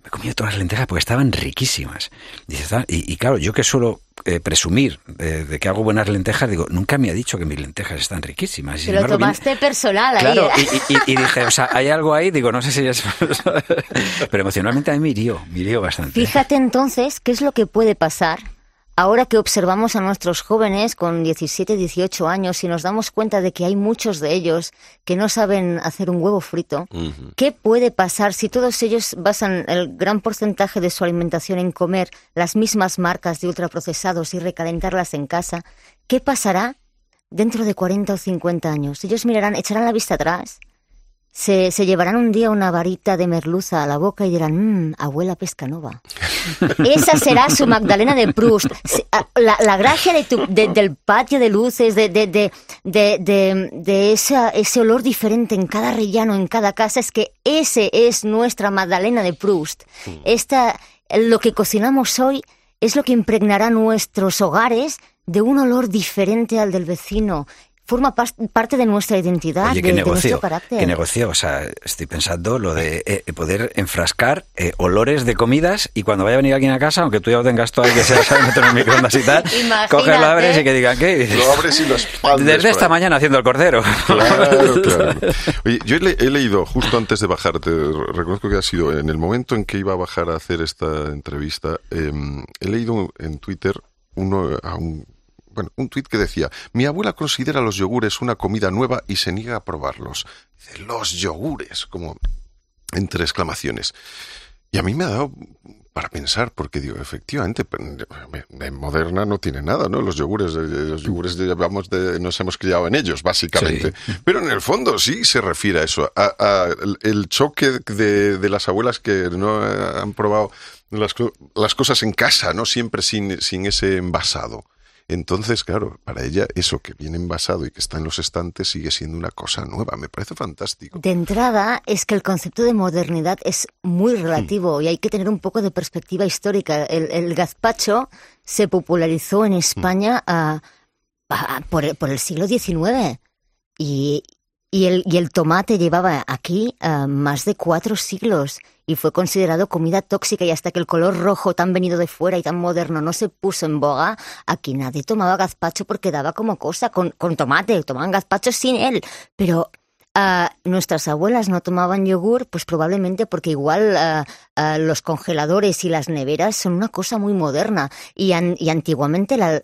me he comido todas las lentejas porque estaban riquísimas. Y, y, claro, yo que suelo eh, presumir de, de, que hago buenas lentejas, digo, nunca me ha dicho que mis lentejas están riquísimas. Te lo tomaste personal claro, ahí. ¿eh? Y, y, y, dije, o sea, hay algo ahí, digo, no sé si es... [LAUGHS] Pero emocionalmente a mí me hirió, me hirió bastante. Fíjate entonces qué es lo que puede pasar Ahora que observamos a nuestros jóvenes con 17, 18 años y nos damos cuenta de que hay muchos de ellos que no saben hacer un huevo frito, uh -huh. ¿qué puede pasar si todos ellos basan el gran porcentaje de su alimentación en comer las mismas marcas de ultraprocesados y recalentarlas en casa? ¿Qué pasará dentro de 40 o 50 años? Ellos mirarán, echarán la vista atrás se, se, llevarán un día una varita de merluza a la boca y dirán, mmm, abuela pescanova. [LAUGHS] Esa será su Magdalena de Proust. La, la gracia de tu, de, del patio de luces, de, de, de, de, de esa, ese olor diferente en cada rellano, en cada casa, es que ese es nuestra Magdalena de Proust. Esta, lo que cocinamos hoy es lo que impregnará nuestros hogares de un olor diferente al del vecino, forma parte de nuestra identidad, Oye, de, negocio, de, nuestro carácter. ¿Qué negocio? O sea, estoy pensando lo de eh, poder enfrascar eh, olores de comidas y cuando vaya a venir alguien a casa, aunque tú ya lo tengas todo y que sea [LAUGHS] meter en el microondas y tal, coges, lo abres y que digan, ¿qué? Lo abres y lo expandes. Desde esta mañana haciendo el cordero. Claro, [LAUGHS] claro. Oye, yo he, le he, leído justo antes de bajar, te reconozco que ha sido en el momento en que iba a bajar a hacer esta entrevista, eh, he leído en Twitter uno a un bueno, un tuit que decía, mi abuela considera los yogures una comida nueva y se niega a probarlos. Dice, los yogures, como entre exclamaciones. Y a mí me ha dado para pensar, porque digo, efectivamente, en moderna no tiene nada, ¿no? Los yogures, los yogures llevamos de, nos hemos criado en ellos, básicamente. Sí. [LAUGHS] Pero en el fondo sí se refiere a eso, a, a el choque de, de, las abuelas que no han probado las, las cosas en casa, ¿no? Siempre sin, sin ese envasado. Entonces, claro, para ella eso que viene envasado y que está en los estantes sigue siendo una cosa nueva. Me parece fantástico. De entrada, es que el concepto de modernidad es muy relativo mm. y hay que tener un poco de perspectiva histórica. El, el gazpacho se popularizó en España mm. a, a, por, por, el siglo XIX y, y, el, y el tomate llevaba aquí uh, más de cuatro siglos y fue considerado comida tóxica y hasta que el color rojo tan venido de fuera y tan moderno no se puso en boga, aquí nadie tomaba gazpacho porque daba como cosa con, tomate, tomaban gazpacho sin él. Pero Ah, nuestras abuelas no tomaban yogur, pues probablemente porque igual ah, ah, los congeladores y las neveras son una cosa muy moderna y, antiguamente la,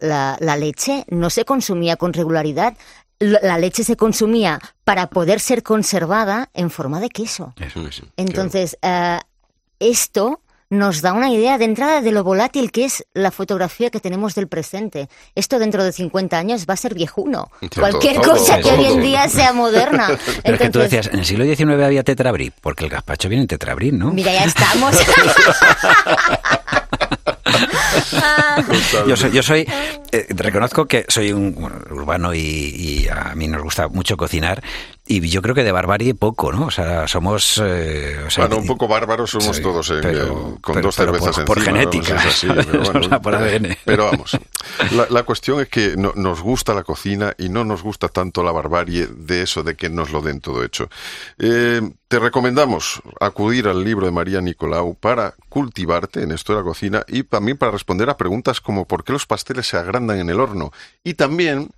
leche no se consumía con regularidad. La leche se consumía para poder ser conservada en forma de queso. Entonces, esto nos da una idea de entrada de lo volátil que es la fotografía que tenemos del presente. Esto dentro de 50 años va a ser viejuno. Cualquier cosa que hoy en día sea moderna. [LAUGHS] Pero que tú decías, en el siglo XIX había tetrabrí, porque el gazpacho viene en tetrabrí, ¿no? Mira, ya estamos. [LAUGHS] yo soy, yo soy eh, reconozco que soy un urbano y, a mí nos gusta mucho cocinar y yo creo que de barbarie poco, ¿no? O sea, somos... Eh, bueno, un poco bárbaros somos todos, eh, con dos cervezas por, por genética, pero, [LAUGHS] por ADN. pero vamos, [LAUGHS] la, cuestión es que nos gusta la cocina y no nos gusta tanto la barbarie de eso, de que nos lo den todo hecho. te recomendamos acudir al libro de María Nicolau para cultivarte en esto de la cocina y también para responder a preguntas como ¿por qué los pasteles se agrandan en el horno? Y también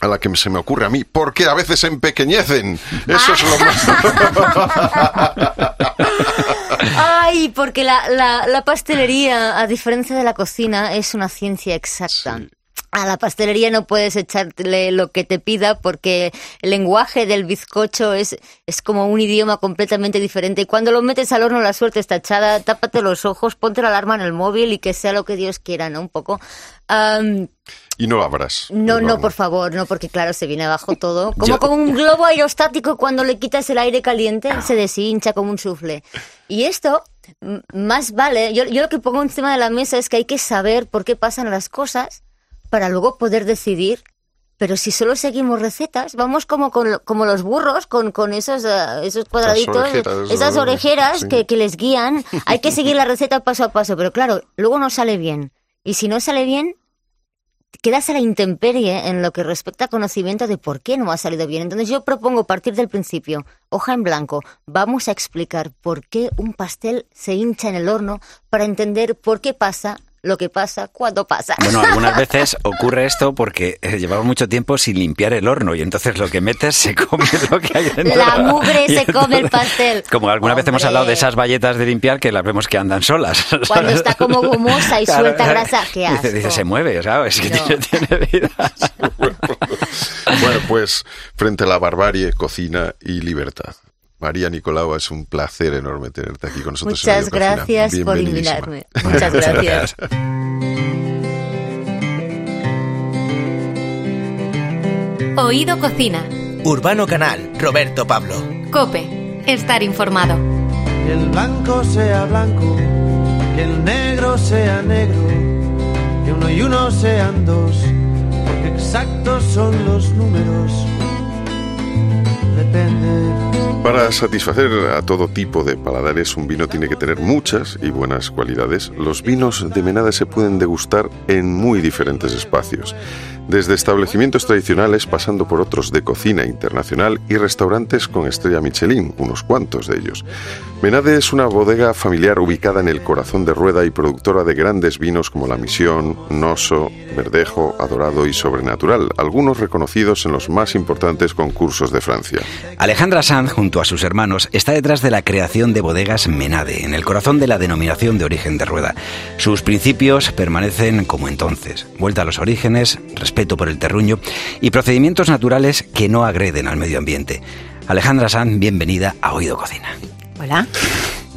a la que se me ocurre a mí, ¿por qué a veces empequeñecen? Eso es lo más... [LAUGHS] Ay, porque la, la, pastelería, a diferencia de la cocina, es una ciencia exacta. A la pastelería no puedes echarle lo que te pida porque el lenguaje del bizcocho es, es como un idioma completamente diferente. Y cuando lo metes al horno la suerte está echada, tápate los ojos, ponte la alarma en el móvil y que sea lo que Dios quiera, ¿no? Un poco. y no abras. No, no, por favor, no, porque claro, se viene abajo todo. [LAUGHS] Como con un globo aerostático cuando le quitas el aire caliente, se deshincha como un sufle. Y esto, más vale, yo, yo lo que pongo encima de la mesa es que hay que saber por qué pasan las cosas para luego poder decidir. Pero si solo seguimos recetas, vamos como, como los burros, con, con esos, eh, esos cuadraditos, esas orejeras, que, que les guían. Hay que [LAUGHS] seguir la receta paso a paso, pero claro, luego no sale bien. Y si no sale bien, quedas a la intemperie en lo que respecta a conocimiento de por qué no ha salido bien. Entonces yo propongo partir del principio, hoja en blanco, vamos a explicar por qué un pastel se hincha en el horno para entender por qué pasa lo que pasa cuando pasa. Bueno, [LAUGHS] algunas veces ocurre esto porque eh, llevamos mucho tiempo sin limpiar el horno y entonces lo que metes se come [LAUGHS] lo que hay dentro. La mugre se come el pastel. Como alguna vez hemos hablado de esas valletas de limpiar que las vemos que andan solas. [LAUGHS] Cuando está como gomosa y suelta grasa, ¿qué asco? Dice, dice, se mueve, ¿sabes? Que tiene, vida. bueno, pues frente a la barbarie, cocina y libertad. María Nicolau, es un placer enorme tenerte aquí con nosotros. [LAUGHS] Muchas gracias por invitarme. Muchas gracias. Oído Cocina. Urbano Canal, Roberto Pablo. Cope, estar informado. Que el blanco sea blanco, que el negro sea negro, que uno y uno sean dos, porque exactos son los números. Depende para satisfacer a todo tipo de paladares, un vino tiene que tener muchas y buenas cualidades. Los vinos de Menade se pueden degustar en muy diferentes espacios desde establecimientos tradicionales pasando por otros de cocina internacional y restaurantes con estrella Michelin, unos cuantos de ellos. Menade es una bodega familiar ubicada en el corazón de Rueda y productora de grandes vinos como La Misión, Noso, Verdejo, Adorado y Sobrenatural, algunos reconocidos en los más importantes concursos de Francia. Alejandra Sanz, junto a sus hermanos, está detrás de la creación de bodegas Menade, en el corazón de la denominación de origen de Rueda. Sus principios permanecen como entonces, vuelta a los orígenes, respeto por el terruño y procedimientos naturales que no agreden al medio ambiente. Alejandra Sanz, bienvenida a Oído Cocina. Hola.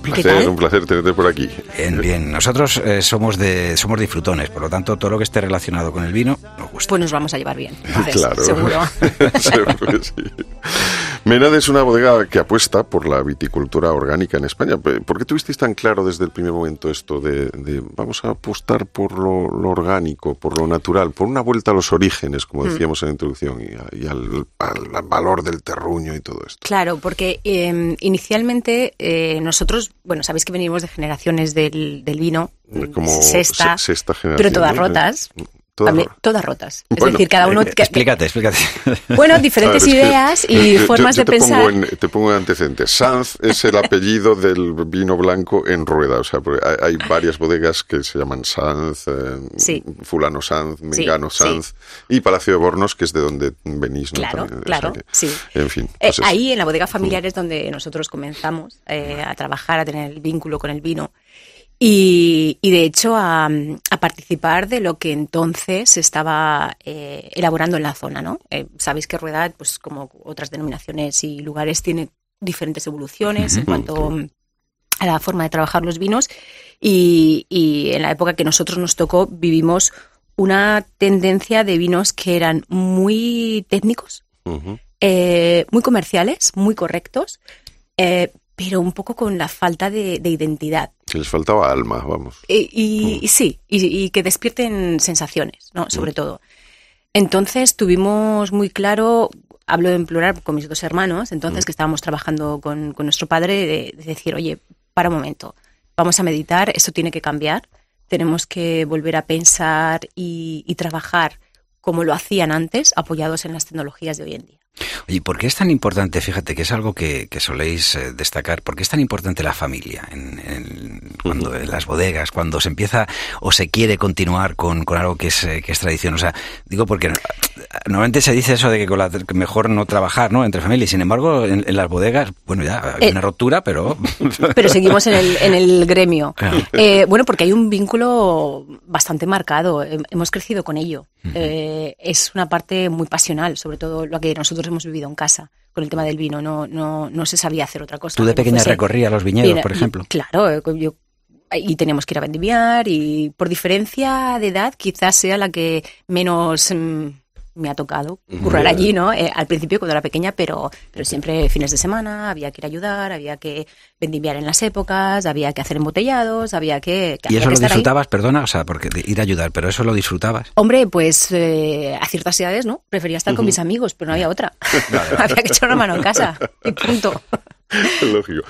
Un placer, un placer tenerte por aquí. Bien, bien. Nosotros eh, somos de somos disfrutones, por lo tanto, todo lo que esté relacionado con el vino nos gusta. Pues nos vamos a llevar bien. [LAUGHS] claro. Seguro. [LAUGHS] seguro que sí. Menade es una bodega que apuesta por la viticultura orgánica en España. ¿Por qué tuvisteis tan claro desde el primer momento esto de, vamos a apostar por lo, orgánico, por lo natural, por una vuelta a los orígenes, como mm. decíamos en la introducción, y, al, valor del terruño y todo esto? Claro, porque em, inicialmente eh, nosotros, bueno, sabéis que venimos de generaciones del, vino, como sexta, generación, pero todas rotas. Todas, rotas. Es decir, cada uno... Explícate, explícate. Bueno, [LAUGHS] diferentes ideas y formas de pensar. te pongo en antecedentes. Sanz es el apellido [LAUGHS] del vino blanco en rueda. O sea, hay, varias bodegas que se llaman Sanz, eh, Fulano Sanz, Mengano Sanz y Palacio de Bornos, que es de donde venís. ¿no? Claro, claro, sí. En fin. Eh, pues ahí, en la bodega familiar, es donde nosotros comenzamos eh, a trabajar, a tener el vínculo con el vino. Y, de hecho a, participar de lo que entonces se estaba eh, elaborando en la zona, ¿no? Eh, sabéis que Rueda, pues como otras denominaciones y lugares, tiene diferentes evoluciones en cuanto a la forma de trabajar los vinos y, en la época que nosotros nos tocó vivimos una tendencia de vinos que eran muy técnicos, eh, muy comerciales, muy correctos, pero un poco con la falta de, identidad. Que les faltaba alma, vamos. Y, mm. sí, y, que despierten sensaciones, ¿no? Sobre mm. todo. Entonces tuvimos muy claro, hablo en plural con mis dos hermanos, entonces mm. que estábamos trabajando con, nuestro padre, de, decir, oye, para un momento, vamos a meditar, esto tiene que cambiar, tenemos que volver a pensar y, y trabajar como lo hacían antes, apoyados en las tecnologías de hoy en día. ¿Y ¿por qué es tan importante, fíjate que es algo que, soléis eh, destacar, por qué es tan importante la familia en, cuando, en las bodegas, cuando se empieza o se quiere continuar con, algo que es, eh, que es tradición? O sea, digo porque normalmente se dice eso de que con la, mejor no trabajar ¿no? entre familias, sin embargo, en, las bodegas, bueno, ya hay eh, una ruptura, pero... [LAUGHS] Pero seguimos en el, en el gremio. bueno, porque hay un vínculo bastante marcado, hemos crecido con ello. es una parte muy pasional, sobre todo lo que nosotros hemos vivido en casa con el tema del vino, no, no, no se sabía hacer otra cosa. ¿Tú de pequeña recorrías los viñedos, por ejemplo? claro, eh, yo, y teníamos que ir a vendimiar y por diferencia de edad quizás sea la que menos... Mm, me ha tocado currar allí, ¿no? Eh, al principio cuando era pequeña, pero, pero siempre fines de semana, había que ir a ayudar, había que vendimiar en las épocas, había que hacer embotellados, había que... ¿Y eso lo disfrutabas, perdona? O sea, porque ir a ayudar, pero eso lo disfrutabas. Hombre, pues eh, a ciertas edades, ¿no? Prefería estar con mis amigos, pero no había otra. [LAUGHS] [LAUGHS] había que echar una mano en casa y punto. [LAUGHS] Lógico.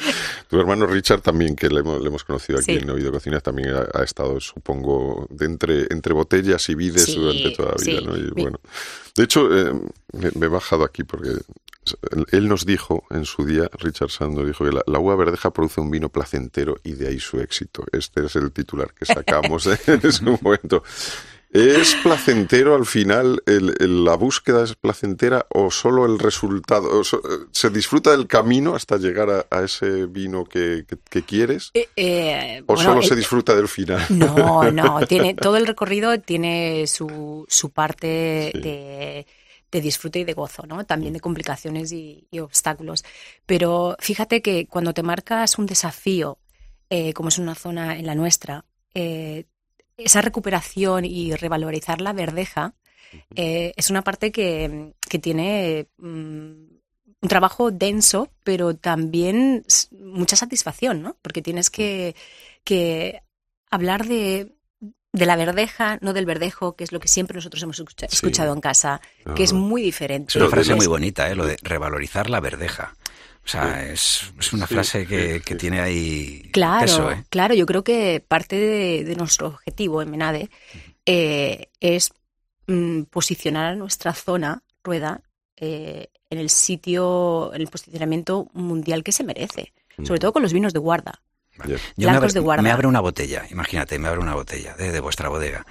Tu hermano Richard también, que le hemos, conocido aquí en Oído Cocina, también ha, estado, supongo, de entre, entre botellas y vides durante toda la vida, ¿no? Y bueno, de hecho, eh, me, he bajado aquí porque él nos dijo en su día, Richard Sando dijo que la, la, uva verdeja produce un vino placentero y de ahí su éxito. Este es el titular que sacamos [LAUGHS] en ese momento. ¿Es placentero al final? ¿La búsqueda es placentera o solo el resultado? ¿Se disfruta del camino hasta llegar a, ese vino que, quieres? Eh, eh, ¿O solo se disfruta del final? [LAUGHS] No, no. [LAUGHS] Tiene, todo el recorrido tiene su, su parte de, disfrute y de gozo, ¿no? También de complicaciones y, obstáculos. Pero fíjate que cuando te marcas un desafío, eh, como es una zona en la nuestra, esa recuperación y revalorizar la verdeja eh, es una parte que, tiene mm, un trabajo denso, pero también mucha satisfacción, ¿no? Porque tienes que, hablar de, la verdeja, no del verdejo, que es lo que siempre nosotros hemos escuchado en casa, que es muy diferente. Es una frase muy bonita, ¿eh? lo de revalorizar la verdeja. O sea, es, una frase que, tiene ahí claro, ¿eh? Claro, yo creo que parte de, nuestro objetivo en Menade eh, es mm, posicionar a nuestra zona, Rueda, eh, en el sitio, en el posicionamiento mundial que se merece, sobre todo con los vinos de guarda. Blancos de guarda. Me abre una botella, imagínate, me abre una botella de, vuestra bodega.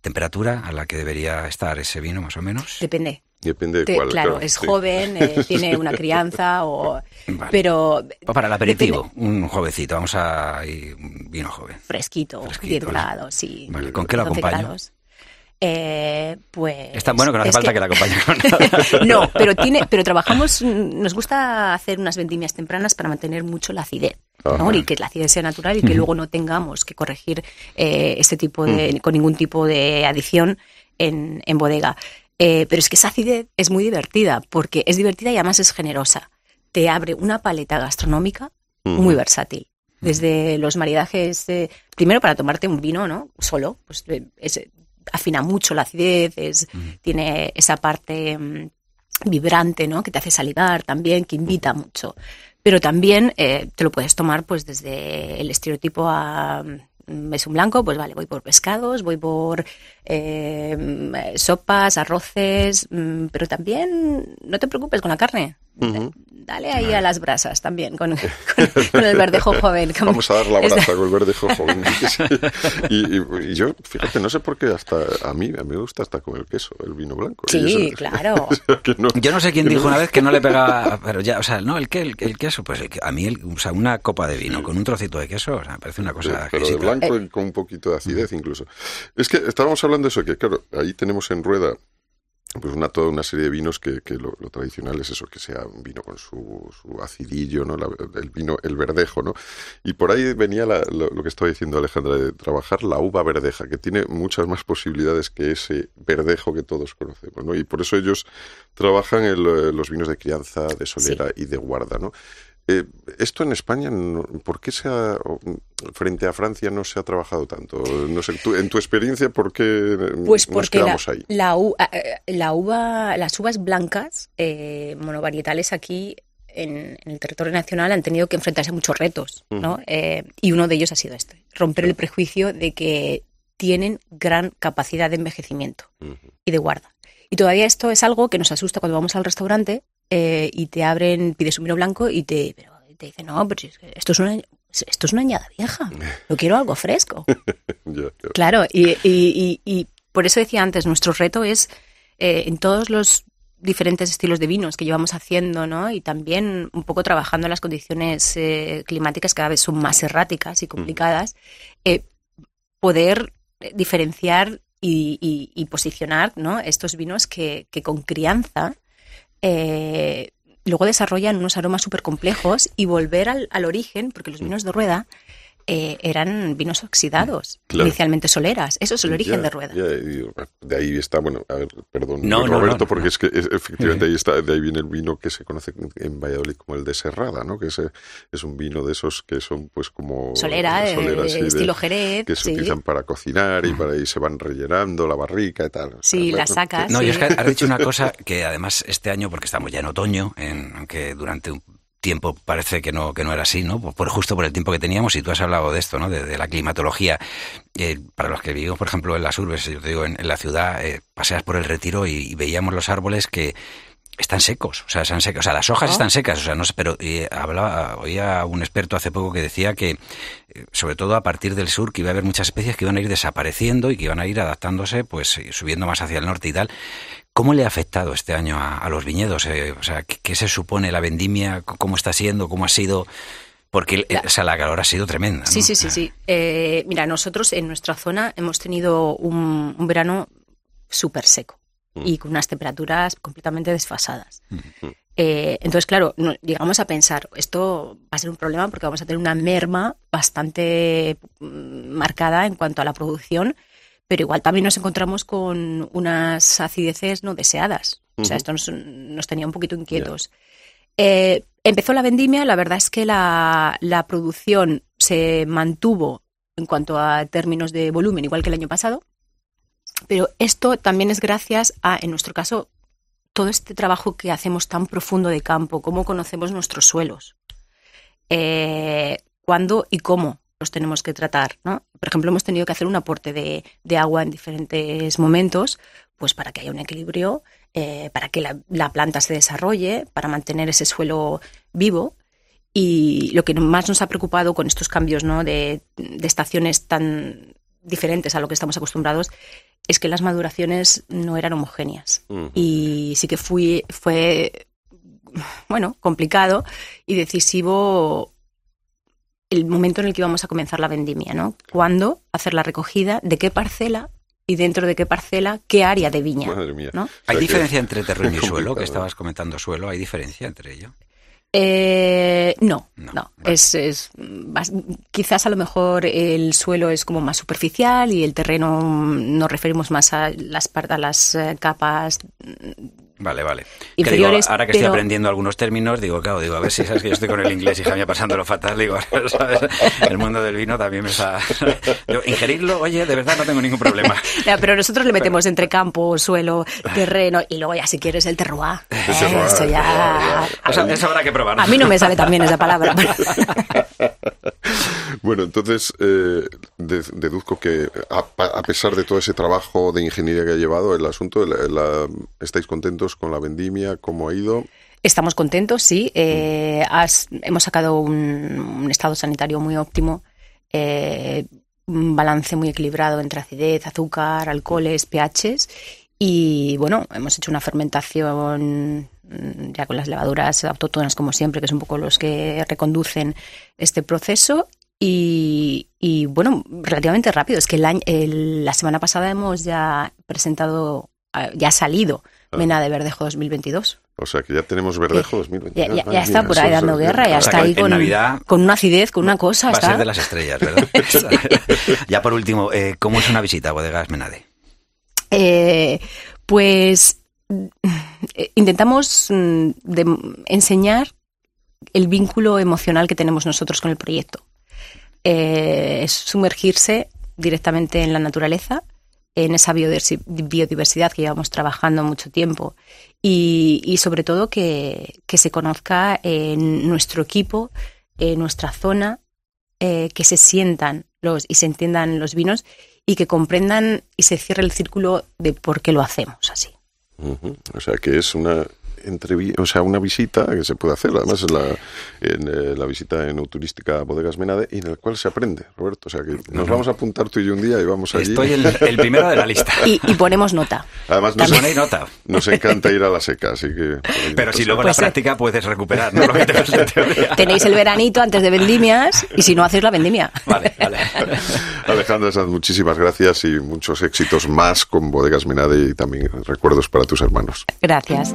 ¿Temperatura a la que debería estar ese vino, más o menos? Depende. Depende de cuál. Claro, es joven, eh, [LAUGHS] tiene una crianza, o, pero... Para el aperitivo, un jovencito, vamos a ir un vino joven. Fresquito, Fresquito 10 grados, sí. ¿Con qué lo acompaño? Eh, pues es tan bueno que no hace falta que, la acompañe con [LAUGHS] nada. no, pero tiene, pero trabajamos, nos gusta hacer unas vendimias tempranas para mantener mucho la acidez. y que la acidez sea natural y que luego no tengamos que corregir eh, este tipo de, con ningún tipo de adición en, en bodega. Eh, pero es que esa acidez es muy divertida, porque es divertida y además es generosa. Te abre una paleta gastronómica muy versátil. Desde los maridajes, primero para tomarte un vino, ¿no? Solo, pues eh, afina mucho la acidez, es, tiene esa parte mm, vibrante, ¿no? Que te hace salivar también, que invita mucho. Pero también eh, te lo puedes tomar, pues, desde el estereotipo a es un blanco, pues vale, voy por pescados, voy por eh, sopas, arroces, mm, pero también no te preocupes con la carne. Dale ahí a las brasas también, con, con, [LAUGHS] el verdejo joven. Vamos a dar la brasa con el verdejo joven. [LAUGHS] y, yo, fíjate, no sé por qué hasta a mí, a mí me gusta hasta con el queso, el vino blanco. Sí, claro. [LAUGHS] yo no sé quién dijo una vez que no le pegaba, pero ya, o sea, no, el, el, el queso, pues a mí, o sea, una copa de vino con un trocito de queso, o sea, me parece una cosa Pero de blanco y con un poquito de acidez incluso. Es que estábamos hablando de eso, que claro, ahí tenemos en rueda pues una toda una serie de vinos que, que lo, tradicional es eso que sea un vino con su, su acidillo no el vino el verdejo no y por ahí venía lo, que estaba diciendo Alejandra de trabajar la uva verdeja que tiene muchas más posibilidades que ese verdejo que todos conocemos no y por eso ellos trabajan en los vinos de crianza de solera y de guarda no eh, esto en España, ¿por qué se ha, frente a Francia no se ha trabajado tanto? No sé, en tu experiencia, ¿por qué pues porque nos quedamos la, ahí? La, uva, las uvas blancas eh, monovarietales aquí en, el territorio nacional han tenido que enfrentarse a muchos retos, ¿no? Eh, y uno de ellos ha sido este, romper el prejuicio de que tienen gran capacidad de envejecimiento y de guarda. Y todavía esto es algo que nos asusta cuando vamos al restaurante eh, y te abren, pides un vino blanco y te, pero te dicen, no, pero esto es una, esto es una añada vieja, [LAUGHS] yo quiero algo fresco. [LAUGHS] Claro, y, y, y, por eso decía antes, nuestro reto es eh, en todos los diferentes estilos de vinos que llevamos haciendo, ¿no? Y también un poco trabajando en las condiciones eh, climáticas cada vez son más erráticas y complicadas, poder diferenciar y, y, posicionar ¿no? estos vinos que, que con crianza eh, luego desarrollan unos aromas súper complejos y volver al, al, origen, porque los vinos de rueda eh, eran vinos oxidados, inicialmente soleras. Eso es el origen de Rueda. de ahí está, bueno, a ver, perdón, Roberto, porque es que efectivamente ahí está, de ahí viene el vino que se conoce en Valladolid como el de Serrada, ¿no? Que es, es un vino de esos que son pues como... Solera, eh, estilo Jerez. Que se utilizan para cocinar y para ahí se van rellenando la barrica y tal. Sí, las sacas. No, y es que has dicho una cosa que además este año, porque estamos ya en otoño, en, aunque durante un tiempo parece que no, que no era así, ¿no? Por, justo por el tiempo que teníamos, y tú has hablado de esto, ¿no? De, la climatología. Eh, para los que vivimos, por ejemplo, en las urbes, yo te digo, en, la ciudad, eh, paseas por el retiro y, veíamos los árboles que están secos, o sea, están secos, o sea, las hojas están secas, o sea, no sé, pero hablaba, oía un experto hace poco que decía que, eh, sobre todo a partir del sur, que iba a haber muchas especies que iban a ir desapareciendo y que iban a ir adaptándose, pues subiendo más hacia el norte y tal. ¿Cómo le ha afectado este año a, los viñedos? Eh, o sea, ¿qué, se supone la vendimia? ¿Cómo está siendo? ¿Cómo ha sido? Porque la, o sea, la calor ha sido tremenda. Sí, sí, sí, sí. Eh, mira, nosotros en nuestra zona hemos tenido un, verano súper seco mm. y con unas temperaturas completamente desfasadas. Mm. Eh, entonces, claro, llegamos a pensar, esto va a ser un problema porque vamos a tener una merma bastante mm, marcada en cuanto a la producción pero igual también nos encontramos con unas acideces no deseadas. O sea, esto nos, tenía un poquito inquietos. Eh, empezó la vendimia, la verdad es que la, producción se mantuvo en cuanto a términos de volumen, igual que el año pasado, pero esto también es gracias a, en nuestro caso, todo este trabajo que hacemos tan profundo de campo, cómo conocemos nuestros suelos, eh, cuándo y cómo los tenemos que tratar, ¿no? Por ejemplo, hemos tenido que hacer un aporte de, agua en diferentes momentos, pues para que haya un equilibrio, eh, para que la, planta se desarrolle, para mantener ese suelo vivo. Y lo que más nos ha preocupado con estos cambios ¿no? de, estaciones tan diferentes a lo que estamos acostumbrados es que las maduraciones no eran homogéneas. Y sí que fui, fue bueno, complicado y decisivo el momento en el que íbamos a comenzar la vendimia, ¿no? ¿Cuándo hacer la recogida? ¿De qué parcela? y dentro de qué parcela, qué área de viña. Madre mía. ¿no? ¿Hay diferencia entre [LAUGHS] terreno y suelo? Que estabas comentando suelo, ¿hay diferencia entre ello? Eh, no, no. Es, es quizás a lo mejor el suelo es como más superficial y el terreno nos referimos más a las, a las eh, capas Vale, vale. Inferiores, ahora que estoy aprendiendo algunos términos, digo, claro, digo, a ver si sabes que yo estoy con el inglés y Jaime pasándolo fatal, digo, [LAUGHS] ¿sabes? El mundo del vino también me está... [LAUGHS] ingerirlo, oye, de verdad no tengo ningún problema. [LAUGHS] pero nosotros le metemos entre campo, suelo, terreno y luego ya si quieres el terroir. Eh, eso ya... Eso habrá que probarlo. A mí no me sale también esa palabra. Bueno, entonces eh, deduzco que a, pesar de todo ese trabajo de ingeniería que ha llevado el asunto, ¿estáis contentos con la vendimia? ¿Cómo ha ido? Estamos contentos, sí. Eh, hemos sacado un, estado sanitario muy óptimo, eh, un balance muy equilibrado entre acidez, azúcar, alcoholes, pHs. Y bueno, hemos hecho una fermentación mm, ya con las levaduras autóctonas como siempre, que son un poco los que reconducen este proceso. Y, bueno, relativamente rápido. Es que la semana pasada hemos ya presentado, ah, ya ha salido ah. Mena de Verdejo 2022. O sea que ya tenemos Verdejo 2022. Ya, está por ahí dando guerra, ya está ahí con, con, una acidez, con una cosa. Va a ser de las estrellas, ¿verdad? [LAUGHS] [LAUGHS] ya por último, eh, ¿cómo es una visita a Bodegas Menade? Eh, pues eh, intentamos mm, enseñar el vínculo emocional que tenemos nosotros con el proyecto. Es sumergirse directamente en la naturaleza, en esa biodiversidad que llevamos trabajando mucho tiempo y, sobre todo que, se conozca en nuestro equipo, en nuestra zona, eh, que se sientan los y se entiendan los vinos y que comprendan y se cierre el círculo de por qué lo hacemos así. O sea que es una o sea, una visita que se puede hacer, además es la, en, eh, la visita en turística Bodegas Menade, y en el cual se aprende, Roberto. O sea, que nos vamos a apuntar tú y yo un día y vamos allí. Estoy el, el primero de la lista. Y, ponemos nota. Además, nos, nota. [LAUGHS] nos encanta ir a la seca, así que... Pero si luego en la pues, eh, práctica puedes recuperar, ¿no? Lo que Tenéis el veranito antes de vendimias, y si no, hacéis la vendimia. Vale, vale. [LAUGHS] Alejandra muchísimas gracias y muchos éxitos más con Bodegas Menade y también recuerdos para tus hermanos. Gracias.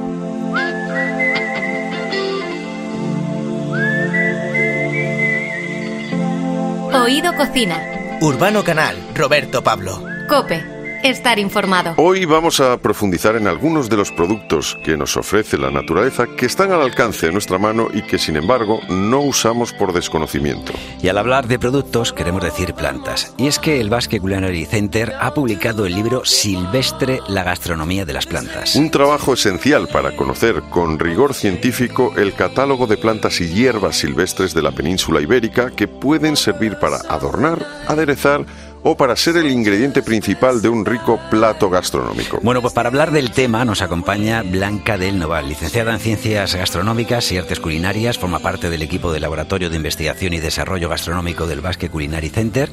Oído Cocina. Urbano Canal, Roberto Pablo. Cope estar informado. Hoy vamos a profundizar en algunos de los productos que nos ofrece la naturaleza que están al alcance de nuestra mano y que sin embargo no usamos por desconocimiento. Y al hablar de productos queremos decir plantas. Y es que el Basque Culinary Center ha publicado el libro Silvestre, la gastronomía de las plantas. Un trabajo esencial para conocer con rigor científico el catálogo de plantas y hierbas silvestres de la península ibérica que pueden servir para adornar, aderezar, o para ser el ingrediente principal de un rico plato gastronómico. Bueno, pues para hablar del tema nos acompaña Blanca del Noval, licenciada en Ciencias Gastronómicas y Artes Culinarias, forma parte del equipo de Laboratorio de Investigación y Desarrollo Gastronómico del Basque Culinary Center.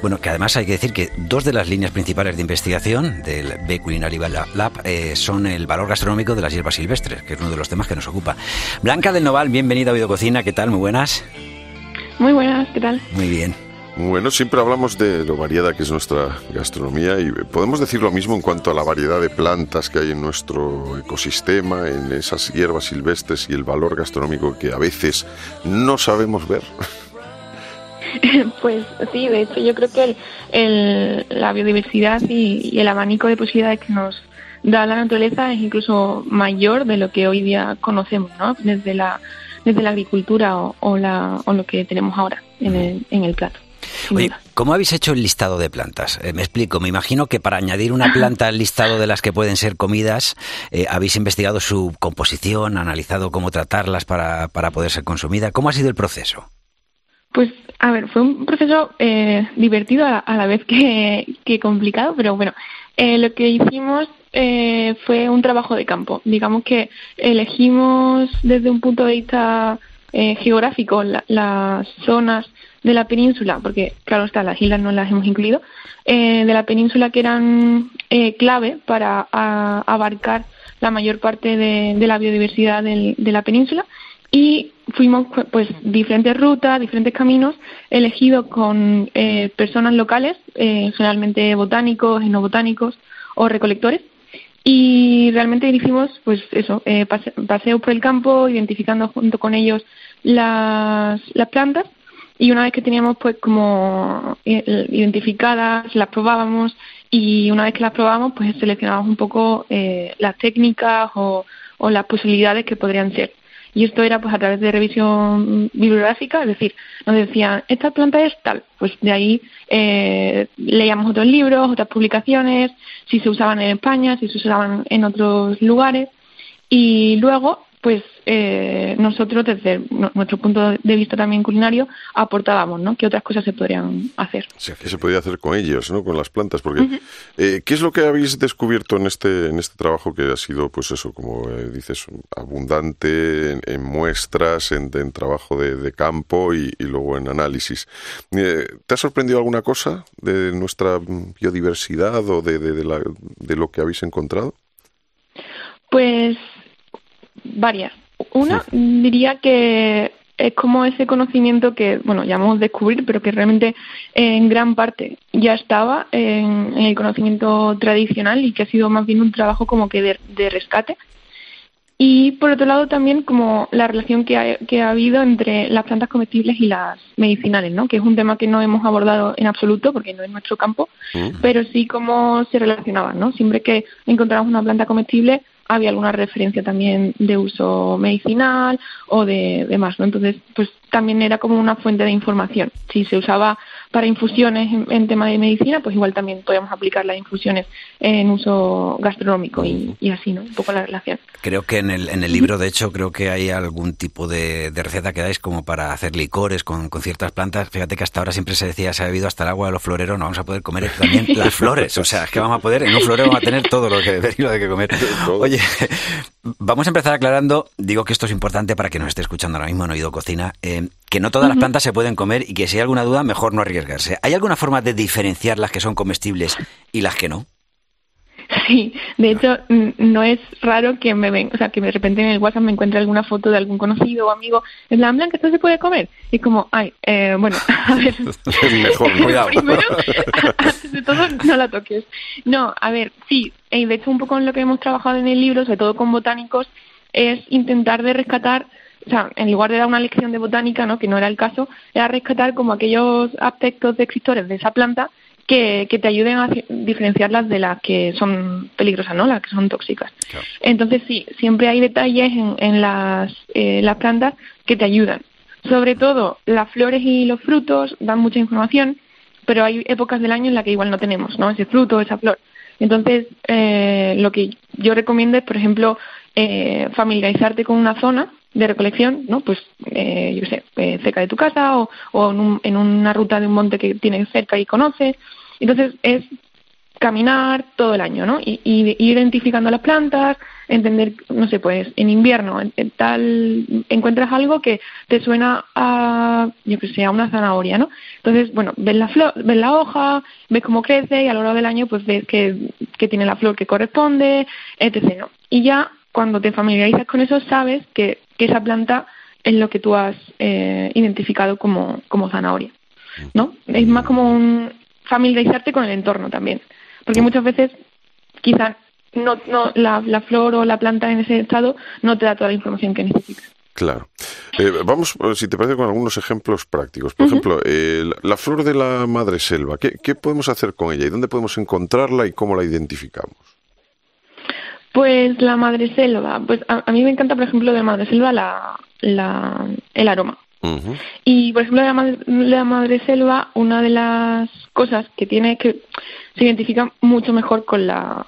Bueno, que además hay que decir que dos de las líneas principales de investigación del B Culinary Lab eh, son el valor gastronómico de las hierbas silvestres, que es uno de los temas que nos ocupa. Blanca del Noval, bienvenida a Videococina, ¿qué tal? Muy buenas. Muy buenas, ¿qué tal? Muy bien. Bueno, siempre hablamos de lo variada que es nuestra gastronomía y podemos decir lo mismo en cuanto a la variedad de plantas que hay en nuestro ecosistema, en esas hierbas silvestres y el valor gastronómico que a veces no sabemos ver. [LAUGHS] Pues sí, de hecho yo creo que el, la biodiversidad y, el abanico de posibilidades que nos da la naturaleza es incluso mayor de lo que hoy día conocemos, ¿no? Desde la, desde la agricultura o, la, o lo que tenemos ahora en el, en el plato. Oye, ¿cómo habéis hecho el listado de plantas? Eh, me explico, me imagino que para añadir una planta al listado de las que pueden ser comidas, eh, habéis investigado su composición, analizado cómo tratarlas para, para poder ser consumida. ¿Cómo ha sido el proceso? Pues, a ver, fue un proceso eh, divertido a la, vez que, que, complicado, pero bueno, lo que hicimos fue un trabajo de campo. Digamos que elegimos desde un punto de vista geográfico las zonas de la península, porque claro está, las islas no las hemos incluido, eh, de la península que eran eh, clave para abarcar la mayor parte de, la biodiversidad de la península. Y fuimos pues diferentes rutas, diferentes caminos elegidos con eh, personas locales, generalmente botánicos, etnobotánicos o recolectores y realmente hicimos pues eso, paseos por el campo, identificando junto con ellos las, las plantas y una vez que teníamos pues como eh, identificadas, las probábamos y una vez que las probábamos pues seleccionábamos un poco eh, las técnicas o las posibilidades que podrían ser. Y esto era pues a través de revisión bibliográfica, es decir, nos decían, esta planta es tal, pues de ahí eh, leíamos otros libros, otras publicaciones, si se usaban en España, si se usaban en otros lugares, y luego pues eh, nosotros desde nuestro punto de vista también culinario aportábamos, ¿no? ¿Qué otras cosas se podrían hacer? Sí, ¿Qué se podía hacer con ellos, ¿no? Con las plantas, porque eh, ¿qué es lo que habéis descubierto en este en este trabajo que ha sido, pues eso, como eh, dices, abundante en, muestras, en, trabajo de, campo y, luego en análisis? ¿Te ha sorprendido alguna cosa de nuestra biodiversidad o de, de lo que habéis encontrado? Pues varias. Una, diría que es como ese conocimiento que, bueno, llamamos descubrir, pero que realmente en gran parte ya estaba en, el conocimiento tradicional y que ha sido más bien un trabajo como que de, rescate. Y por otro lado también como la relación que ha, que ha habido entre las plantas comestibles y las medicinales, ¿no? Que es un tema que no hemos abordado en absoluto porque no es nuestro campo, mm. pero sí cómo se relacionaban, ¿no? Siempre que encontramos una planta comestible había alguna referencia también de uso medicinal o de demás, ¿no? Entonces, pues también era como una fuente de información. Si se usaba para infusiones en, tema de medicina, pues igual también podíamos aplicar las infusiones en uso gastronómico y, así, ¿no? Un poco la relación. Creo que en el, en el libro, de hecho, creo que hay algún tipo de, receta que dais como para hacer licores con, ciertas plantas. Fíjate que hasta ahora siempre se decía, se ha bebido hasta el agua de los floreros, no vamos a poder comer también [LAUGHS] las flores. O sea, es que vamos a poder, en un florero vamos a tener todo lo que lo de que comer. [LAUGHS] Oye, vamos a empezar aclarando, digo que esto es importante para que nos esté escuchando ahora mismo en Oído Cocina, eh, que no todas las plantas se pueden comer y que si hay alguna duda, mejor no arriesgarse. ¿Hay alguna forma de diferenciar las que son comestibles y las que no? Sí, de hecho no es raro que me ven, o sea, que de repente en el WhatsApp me encuentre alguna foto de algún conocido o amigo en la blanca, ¿esto se puede comer? Y como, ay, eh, bueno, [LAUGHS] a ver, [LAUGHS] mejor, cuidado. [LAUGHS] Primero, antes de todo, no la toques. No, a ver, sí, y de hecho un poco en lo que hemos trabajado en el libro, sobre todo con botánicos, es intentar de rescatar o sea, en lugar de dar una lección de botánica, ¿no? que no era el caso, era rescatar como aquellos aspectos descriptores de esa planta que, que te ayuden a diferenciarlas de las que son peligrosas, ¿no? las que son tóxicas. Entonces, sí, siempre hay detalles en, en las, eh, las plantas que te ayudan. Sobre todo, las flores y los frutos dan mucha información, pero hay épocas del año en las que igual no tenemos ¿no? ese fruto, esa flor. Entonces, eh, lo que yo recomiendo es, por ejemplo, eh, familiarizarte con una zona de recolección, ¿no? Pues, eh, yo sé, eh, cerca de tu casa o, o en, en, una ruta de un monte que tienes cerca y conoces. Entonces, es caminar todo el año, ¿no? Y, y, identificando las plantas, entender, no sé, pues en invierno en, tal encuentras algo que te suena a, yo que sé, a una zanahoria, ¿no? Entonces, bueno, ves la flor, ves la hoja, ves cómo crece y a lo largo del año pues ves que, que tiene la flor que corresponde, etc. ¿no? Y ya cuando te familiarizas con eso sabes que, esa planta es lo que tú has eh, identificado como, como zanahoria, ¿no? Es más como un familiarizarte con el entorno también, porque muchas veces quizás no, no la, la flor o la planta en ese estado no te da toda la información que necesitas. Claro. Eh, vamos, si te parece, con algunos ejemplos prácticos. Por ejemplo, eh, la flor de la madre selva. ¿Qué, ¿Qué podemos hacer con ella y dónde podemos encontrarla y cómo la identificamos? Pues la madreselva, pues a, mí me encanta, por ejemplo, de madreselva la, la, el aroma. Y, por ejemplo, la, madre, la una de las cosas que tiene es que se identifica mucho mejor con la,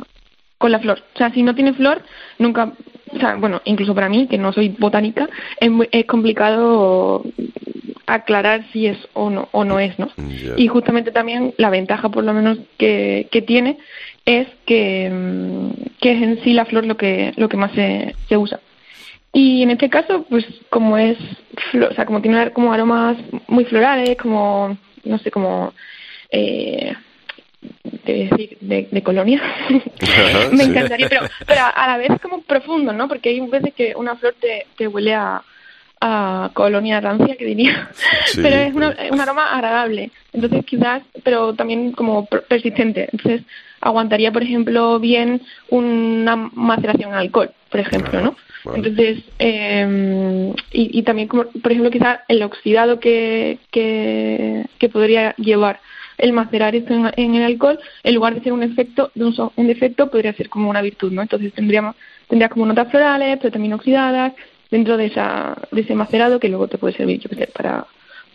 con la flor. O sea, si no tiene flor, nunca, o sea, bueno, incluso para mí, que no soy botánica, es, es complicado aclarar si es o no, o no es, ¿no? Y justamente también la ventaja, por lo menos, que, que tiene es que, mm, que es en sí la flor lo que, lo que más se, se usa. Y en este caso, pues como es, o sea, como tiene como aromas muy florales, como, no sé, como, eh, decir, de, colonia, [LAUGHS] [LAUGHS] me encantaría, pero, pero a la vez como profundo, ¿no? Porque hay veces que una flor te, te huele a, a colonia rancia, que diría, [LAUGHS] pero es un aroma agradable, entonces quizás, pero también como persistente, entonces aguantaría, por ejemplo, bien una maceración en alcohol, por ejemplo, ¿no? Entonces, eh, y, y, también, como, por ejemplo, quizás el oxidado que, que, que podría llevar el macerar esto en, el alcohol, en lugar de ser un efecto, de un, defecto, podría ser como una virtud, ¿no? Entonces tendríamos, tendría como notas florales, pero también oxidadas, dentro de, esa, de ese macerado que luego te puede servir, yo para,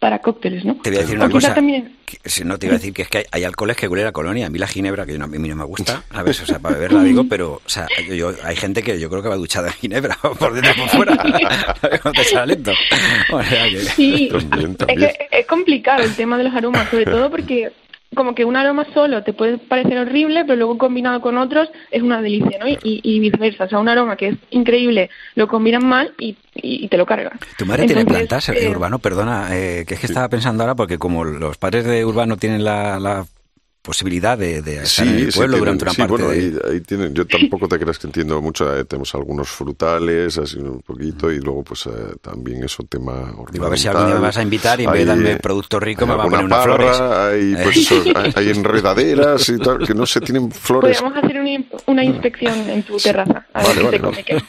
para cócteles, ¿no? Te voy a decir una cosa. también- que- no, te iba a decir que es que hay, hay alcoholes que huelen a colonia. A mí la ginebra, que yo no- a mí no me gusta, [LAUGHS] ¿sabes? O sea, para beberla digo, pero, o sea, yo, yo- hay gente que yo creo que va duchada en ginebra, [LAUGHS] por dentro y por fuera. [LAUGHS] Cuando te sale lento. O sea, que- Sí, También, es también. que es complicado el tema de los aromas, sobre todo porque como que un aroma solo te puede parecer horrible, pero luego combinado con otros es una delicia, ¿no? Y, y viceversa, o sea, un aroma que es increíble lo combinan mal y, y- y te lo cargan. ¿Tu madre tiene Entonces, plantas, eh, eh, Urbano? Perdona, eh, que es que estaba pensando ahora, porque como los padres de Urbano tienen la, la posibilidad de, de estar en el sí, pueblo tienen- durante una sí, parte bueno, de... ahí, ahí tienen, yo tampoco te creas que entiendo mucho, eh, tenemos algunos frutales, así un poquito, y luego pues eh, también eso, tema ornamental. Digo, a ver si algún día me vas a invitar y en vez de darme eh, producto rico me va a poner unas parra, flores. Hay, Eh. pues, eso, hay, hay enredaderas y tal, que no se tienen flores. Podríamos hacer una, una inspección en tu terraza. A ver Vale, te vale, come qué.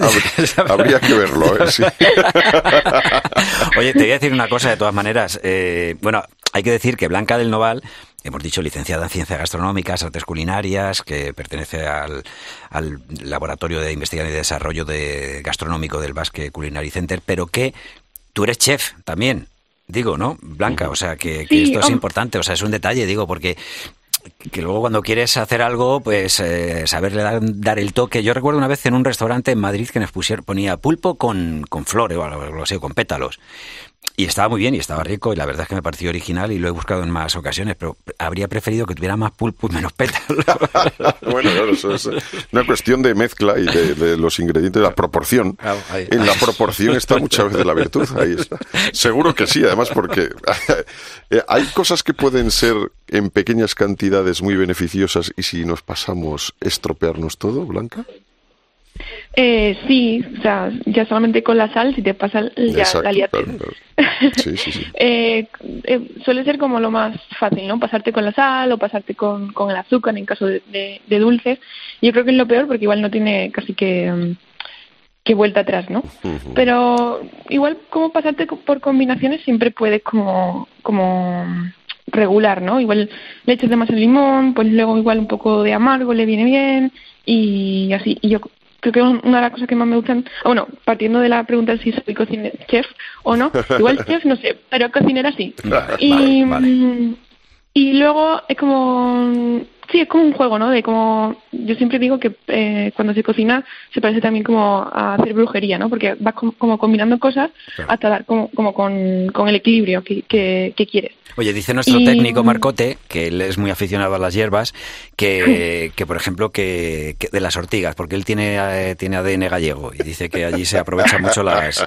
Habría- Habría que verlo, ¿eh? Sí. [LAUGHS] Oye, te voy a decir una cosa de todas maneras. Eh, bueno, hay que decir que Blanca del Noval, hemos dicho licenciada en Ciencias Gastronómicas, Artes Culinarias, que pertenece al, al Laboratorio de Investigación y Desarrollo de Gastronómico del Basque Culinary Center, pero que tú eres chef también. Digo, ¿no? Blanca, o sea, que, que Sí, esto es importante, o sea, es un detalle, digo, porque que luego cuando quieres hacer algo, pues eh, saberle dar, dar el toque. Yo recuerdo una vez en un restaurante en Madrid que nos pusieron, ponía pulpo con, con flores o algo así, con pétalos. Y estaba muy bien y estaba rico y la verdad es que me pareció original y lo he buscado en más ocasiones, pero habría preferido que tuviera más pulpo y menos pétalos. [LAUGHS] bueno, claro, eso es una cuestión de mezcla y de, de los ingredientes, la proporción. En la proporción está muchas veces la virtud. Ahí está. Seguro que sí, además, porque [LAUGHS] eh, hay cosas que pueden ser en pequeñas cantidades muy beneficiosas y si nos pasamos estropearnos todo, Blanca. Eh, sí, o sea, ya solamente con la sal, si te pasa ya Exacto, la liaste. claro, claro. [LAUGHS] Sí, sí, sí. Eh, eh, suele ser como lo más fácil, ¿no? Pasarte con la sal o pasarte con, con el azúcar en caso de, de- de dulces. Yo creo que es lo peor porque igual no tiene casi que, mm, que vuelta atrás, ¿no? Pero igual como pasarte por combinaciones siempre puedes como, como regular, ¿no? Igual le echas demasiado limón, pues luego igual un poco de amargo le viene bien y así. Y yo creo que una de las cosas que más me gustan, ah, bueno, partiendo de la pregunta de si soy cocine chef o no, [LAUGHS] igual chef no sé, pero cocinera sí. Y, mm, y luego es como, sí, es como un juego, ¿no? De como, yo siempre digo que eh, cuando se cocina se parece también como a hacer brujería, ¿no? Porque vas como, como combinando cosas hasta dar como, como con, con el equilibrio que, que, que quieres. Oye, dice nuestro Y- técnico Marcote, que él es muy aficionado a las hierbas, que, [LAUGHS] que por ejemplo, que, que de las ortigas, porque él tiene, eh, tiene ADN gallego y dice que allí se aprovechan mucho las,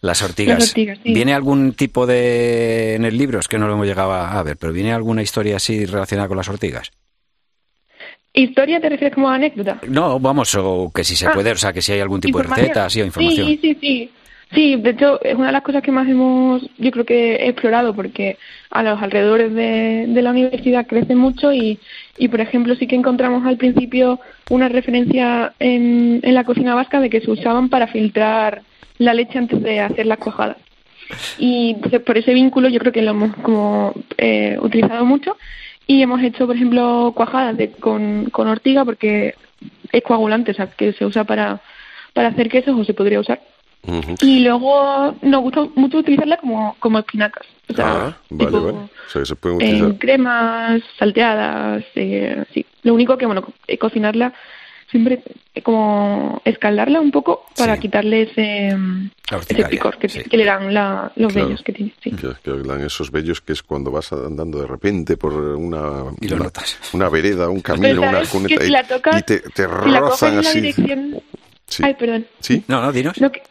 las ortigas. Las ortigas, sí. ¿Viene algún tipo de, en el libro, es que no lo hemos llegado a ver, pero viene alguna historia así relacionada con las ortigas? ¿Historia te refieres como a anécdota? No, vamos, o que si se Ah, puede, o sea, que si hay algún tipo de receta, así o información. Sí, sí, sí. Sí, de hecho es una de las cosas que más hemos, yo creo que he explorado porque a los alrededores de, de la universidad crece mucho y, y, por ejemplo, sí que encontramos al principio una referencia en, en la cocina vasca de que se usaban para filtrar la leche antes de hacer las cuajadas. Y entonces, por ese vínculo yo creo que lo hemos como eh, utilizado mucho y hemos hecho, por ejemplo, cuajadas de, con, con ortiga porque es coagulante, o sea, que se usa para, para hacer quesos o se podría usar. Y luego nos gusta mucho utilizarla como, como espinacas. O sea, Ah, vale, tipo, vale. O sea, que se pueden en cremas, salteadas, eh, sí. Lo único que, bueno, eh, cocinarla siempre eh, como escaldarla un poco para quitarle ese, mm, ese picor que, que le dan la- los Claro. vellos que tiene. Sí. Que, que dan esos bellos que es cuando vas andando de repente por una, Y lo una, notas. una vereda, un camino, una cuneta si y, la tocas, y te, te si la coges rozan en la así. dirección... Sí. Ay, perdón. ¿Sí? No, no, dinos. No, que,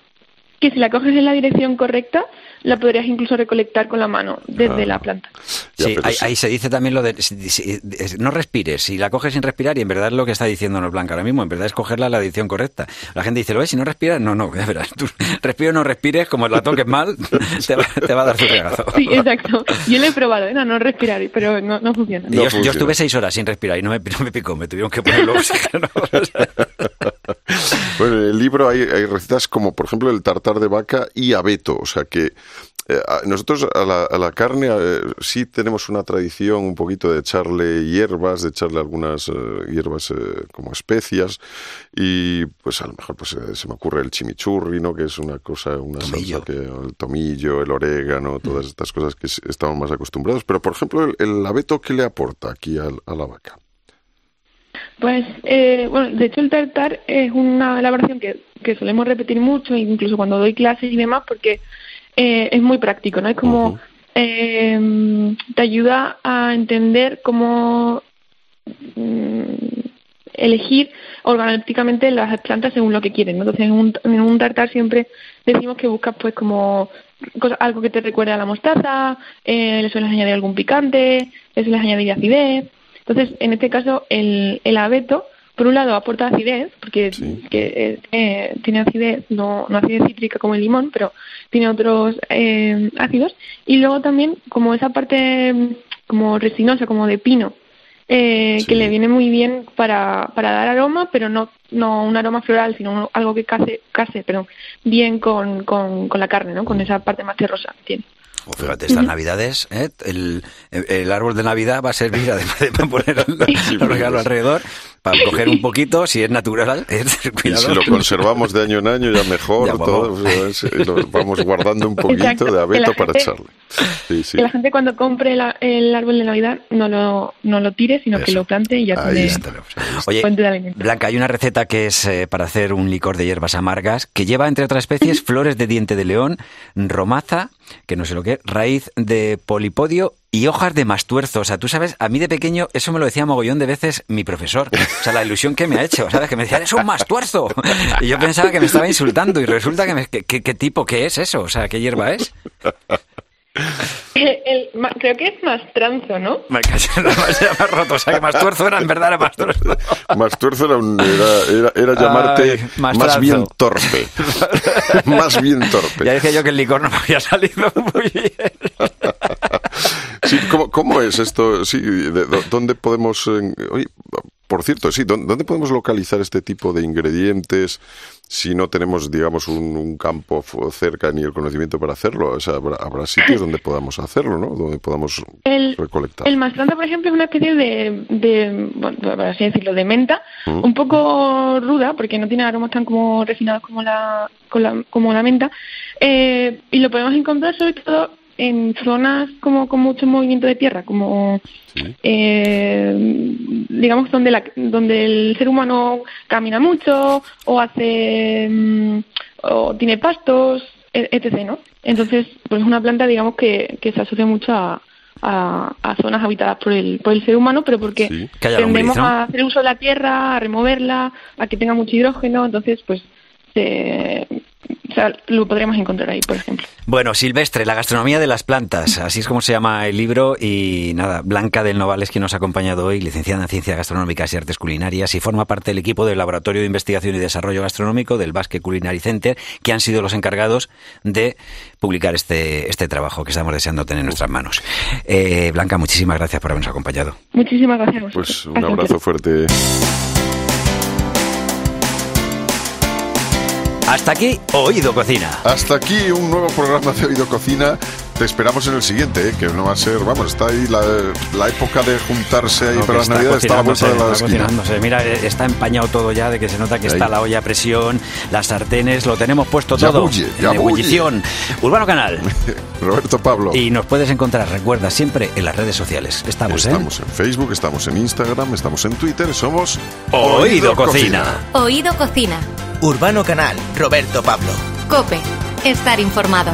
que si la coges en la dirección correcta, la podrías incluso recolectar con la mano desde Ah. la planta. Sí, ahí, ahí se dice también lo de si- si- es- no respires, si la coges sin respirar y en verdad es lo que está diciéndonos Blanca ahora mismo, en verdad es cogerla la edición correcta. La gente dice, lo ves, si no respiras, no, no, ya verás, tú respiro o no respires, como la toques mal, [LAUGHS] te va, te va a dar su regazo. Sí, exacto. Yo lo he probado, ¿eh? no, no respirar, pero no, no funciona. Yo, yo estuve seis horas sin respirar y no me, no me picó, me tuvieron que ponerlo oxígeno. [LAUGHS] Bueno, en el libro hay, hay recetas como, por ejemplo, el tartar de vaca y abeto. O sea que Eh, nosotros a la, a la carne eh, sí tenemos una tradición un poquito de echarle hierbas, de echarle algunas eh, hierbas como especias y pues a lo mejor pues se me ocurre el chimichurri, ¿no? Que es una cosa, una salsa que el tomillo, el orégano, todas mm. estas cosas que estamos más acostumbrados. Pero por ejemplo el, el abeto, ¿qué le aporta aquí a, a la vaca? Pues, eh, bueno, de hecho el tartar es una elaboración que, que solemos repetir mucho, incluso cuando doy clases y demás, porque eh, es muy práctico, ¿no? Es como eh, te ayuda a entender cómo mm, elegir organolépticamente las plantas según lo que quieren, ¿no? Entonces en un, en un tartar siempre decimos que buscas pues como algo que te recuerde a la mostaza, eh, le sueles añadir algún picante, le sueles añadir acidez, entonces, en este caso, el, el abeto, por un lado, aporta acidez, porque que, eh, tiene acidez, no, no acidez cítrica como el limón, pero tiene otros eh, ácidos. Y luego también, como esa parte como resinosa, como de pino, eh, que le viene muy bien para, para dar aroma, pero no, no un aroma floral, sino algo que case, case pero bien con, con, con la carne, ¿no? con esa parte más terrosa que tiene. O fíjate, estas navidades, ¿eh? el, el, árbol de Navidad va a servir, además de poner [LAUGHS] el, regalo alrededor, para coger un poquito, si es natural, [LAUGHS] Y si lo conservamos de año en año, ya mejor, ya vamos. guardando un poquito de abeto para echarle. Que la gente cuando compre el árbol de Navidad no lo, no lo tire, sino que lo plante y ya tiene Oye, Blanca, hay una receta que es eh, para hacer un licor de hierbas amargas que lleva, entre otras especies, flores de diente de león, romaza, que no sé lo que es, raíz de polipodio y hojas de mastuerzo. O sea, tú sabes, a mí de pequeño eso me lo decía mogollón de veces mi profesor. O sea, la ilusión que me ha hecho, ¿sabes? Que me decía, es un mastuerzo. Y yo pensaba que me estaba insultando y resulta que, me, ¿qué tipo, qué es eso? O sea, ¿qué hierba es? El, creo que es más tranzo, ¿no? Me no, más roto. O sea, que más tuerzo era, en verdad, era más tuerzo. Más tuerzo era, un, era, era, llamarte más, bien torpe. [LAUGHS] más bien torpe. Ya dije yo que el licor no me había salido muy bien. [LAUGHS] sí, ¿cómo, ¿cómo, es esto? Sí, ¿Dónde podemos...? oye, por cierto, sí, ¿dónde podemos localizar este tipo de ingredientes? si no tenemos, digamos, un, campo cerca ni el conocimiento para hacerlo. O sea, habrá, sitios donde podamos hacerlo, ¿no? Donde podamos recolectar. El mastranta, por ejemplo, es una especie de, de bueno, por así decirlo, de menta, mm. un poco ruda, porque no tiene aromas tan como refinados como la, como la menta, eh, y lo podemos encontrar sobre todo en zonas como con mucho movimiento de tierra, como eh, digamos donde la, donde el ser humano camina mucho o hace mm, o tiene pastos, e, etc. ¿no? Entonces, pues es una planta, digamos que, que se asocia mucho a, a, zonas habitadas por el, por el ser humano, pero porque tendemos a hacer uso de la tierra, a removerla, a que tenga mucho hidrógeno, entonces pues se, o sea, lo podríamos encontrar ahí, por ejemplo. Bueno, Silvestre, la gastronomía de las plantas, así es como se llama el libro. Y nada, Blanca del Noval es quien nos ha acompañado hoy, licenciada en Ciencias Gastronómicas y Artes Culinarias, y forma parte del equipo del Laboratorio de Investigación y Desarrollo Gastronómico del Basque Culinary Center, que han sido los encargados de publicar este, este trabajo que estamos deseando tener en nuestras manos. Eh, Blanca, muchísimas gracias por habernos acompañado. Muchísimas gracias. Pues un abrazo fuerte. Hasta aquí, Oído Cocina. Hasta aquí un nuevo programa de Oído Cocina. Te esperamos en el siguiente, ¿eh? que no va a ser, vamos, está ahí la, la época de juntarse ahí para las navidades, está la de Mira, eh, está empañado todo ya, de que se nota que está la olla a presión, las sartenes, lo tenemos puesto todo. Bulle, ya en ebullición. Urbano Canal. [LAUGHS] Roberto Pablo. Y nos puedes encontrar, recuerda, siempre en las redes sociales. Estamos, ¿eh? Estamos en Facebook, estamos en Instagram, estamos en Twitter, somos Oído, Cocina. Oído Cocina. Urbano Canal, Roberto Pablo. Cope, estar informado.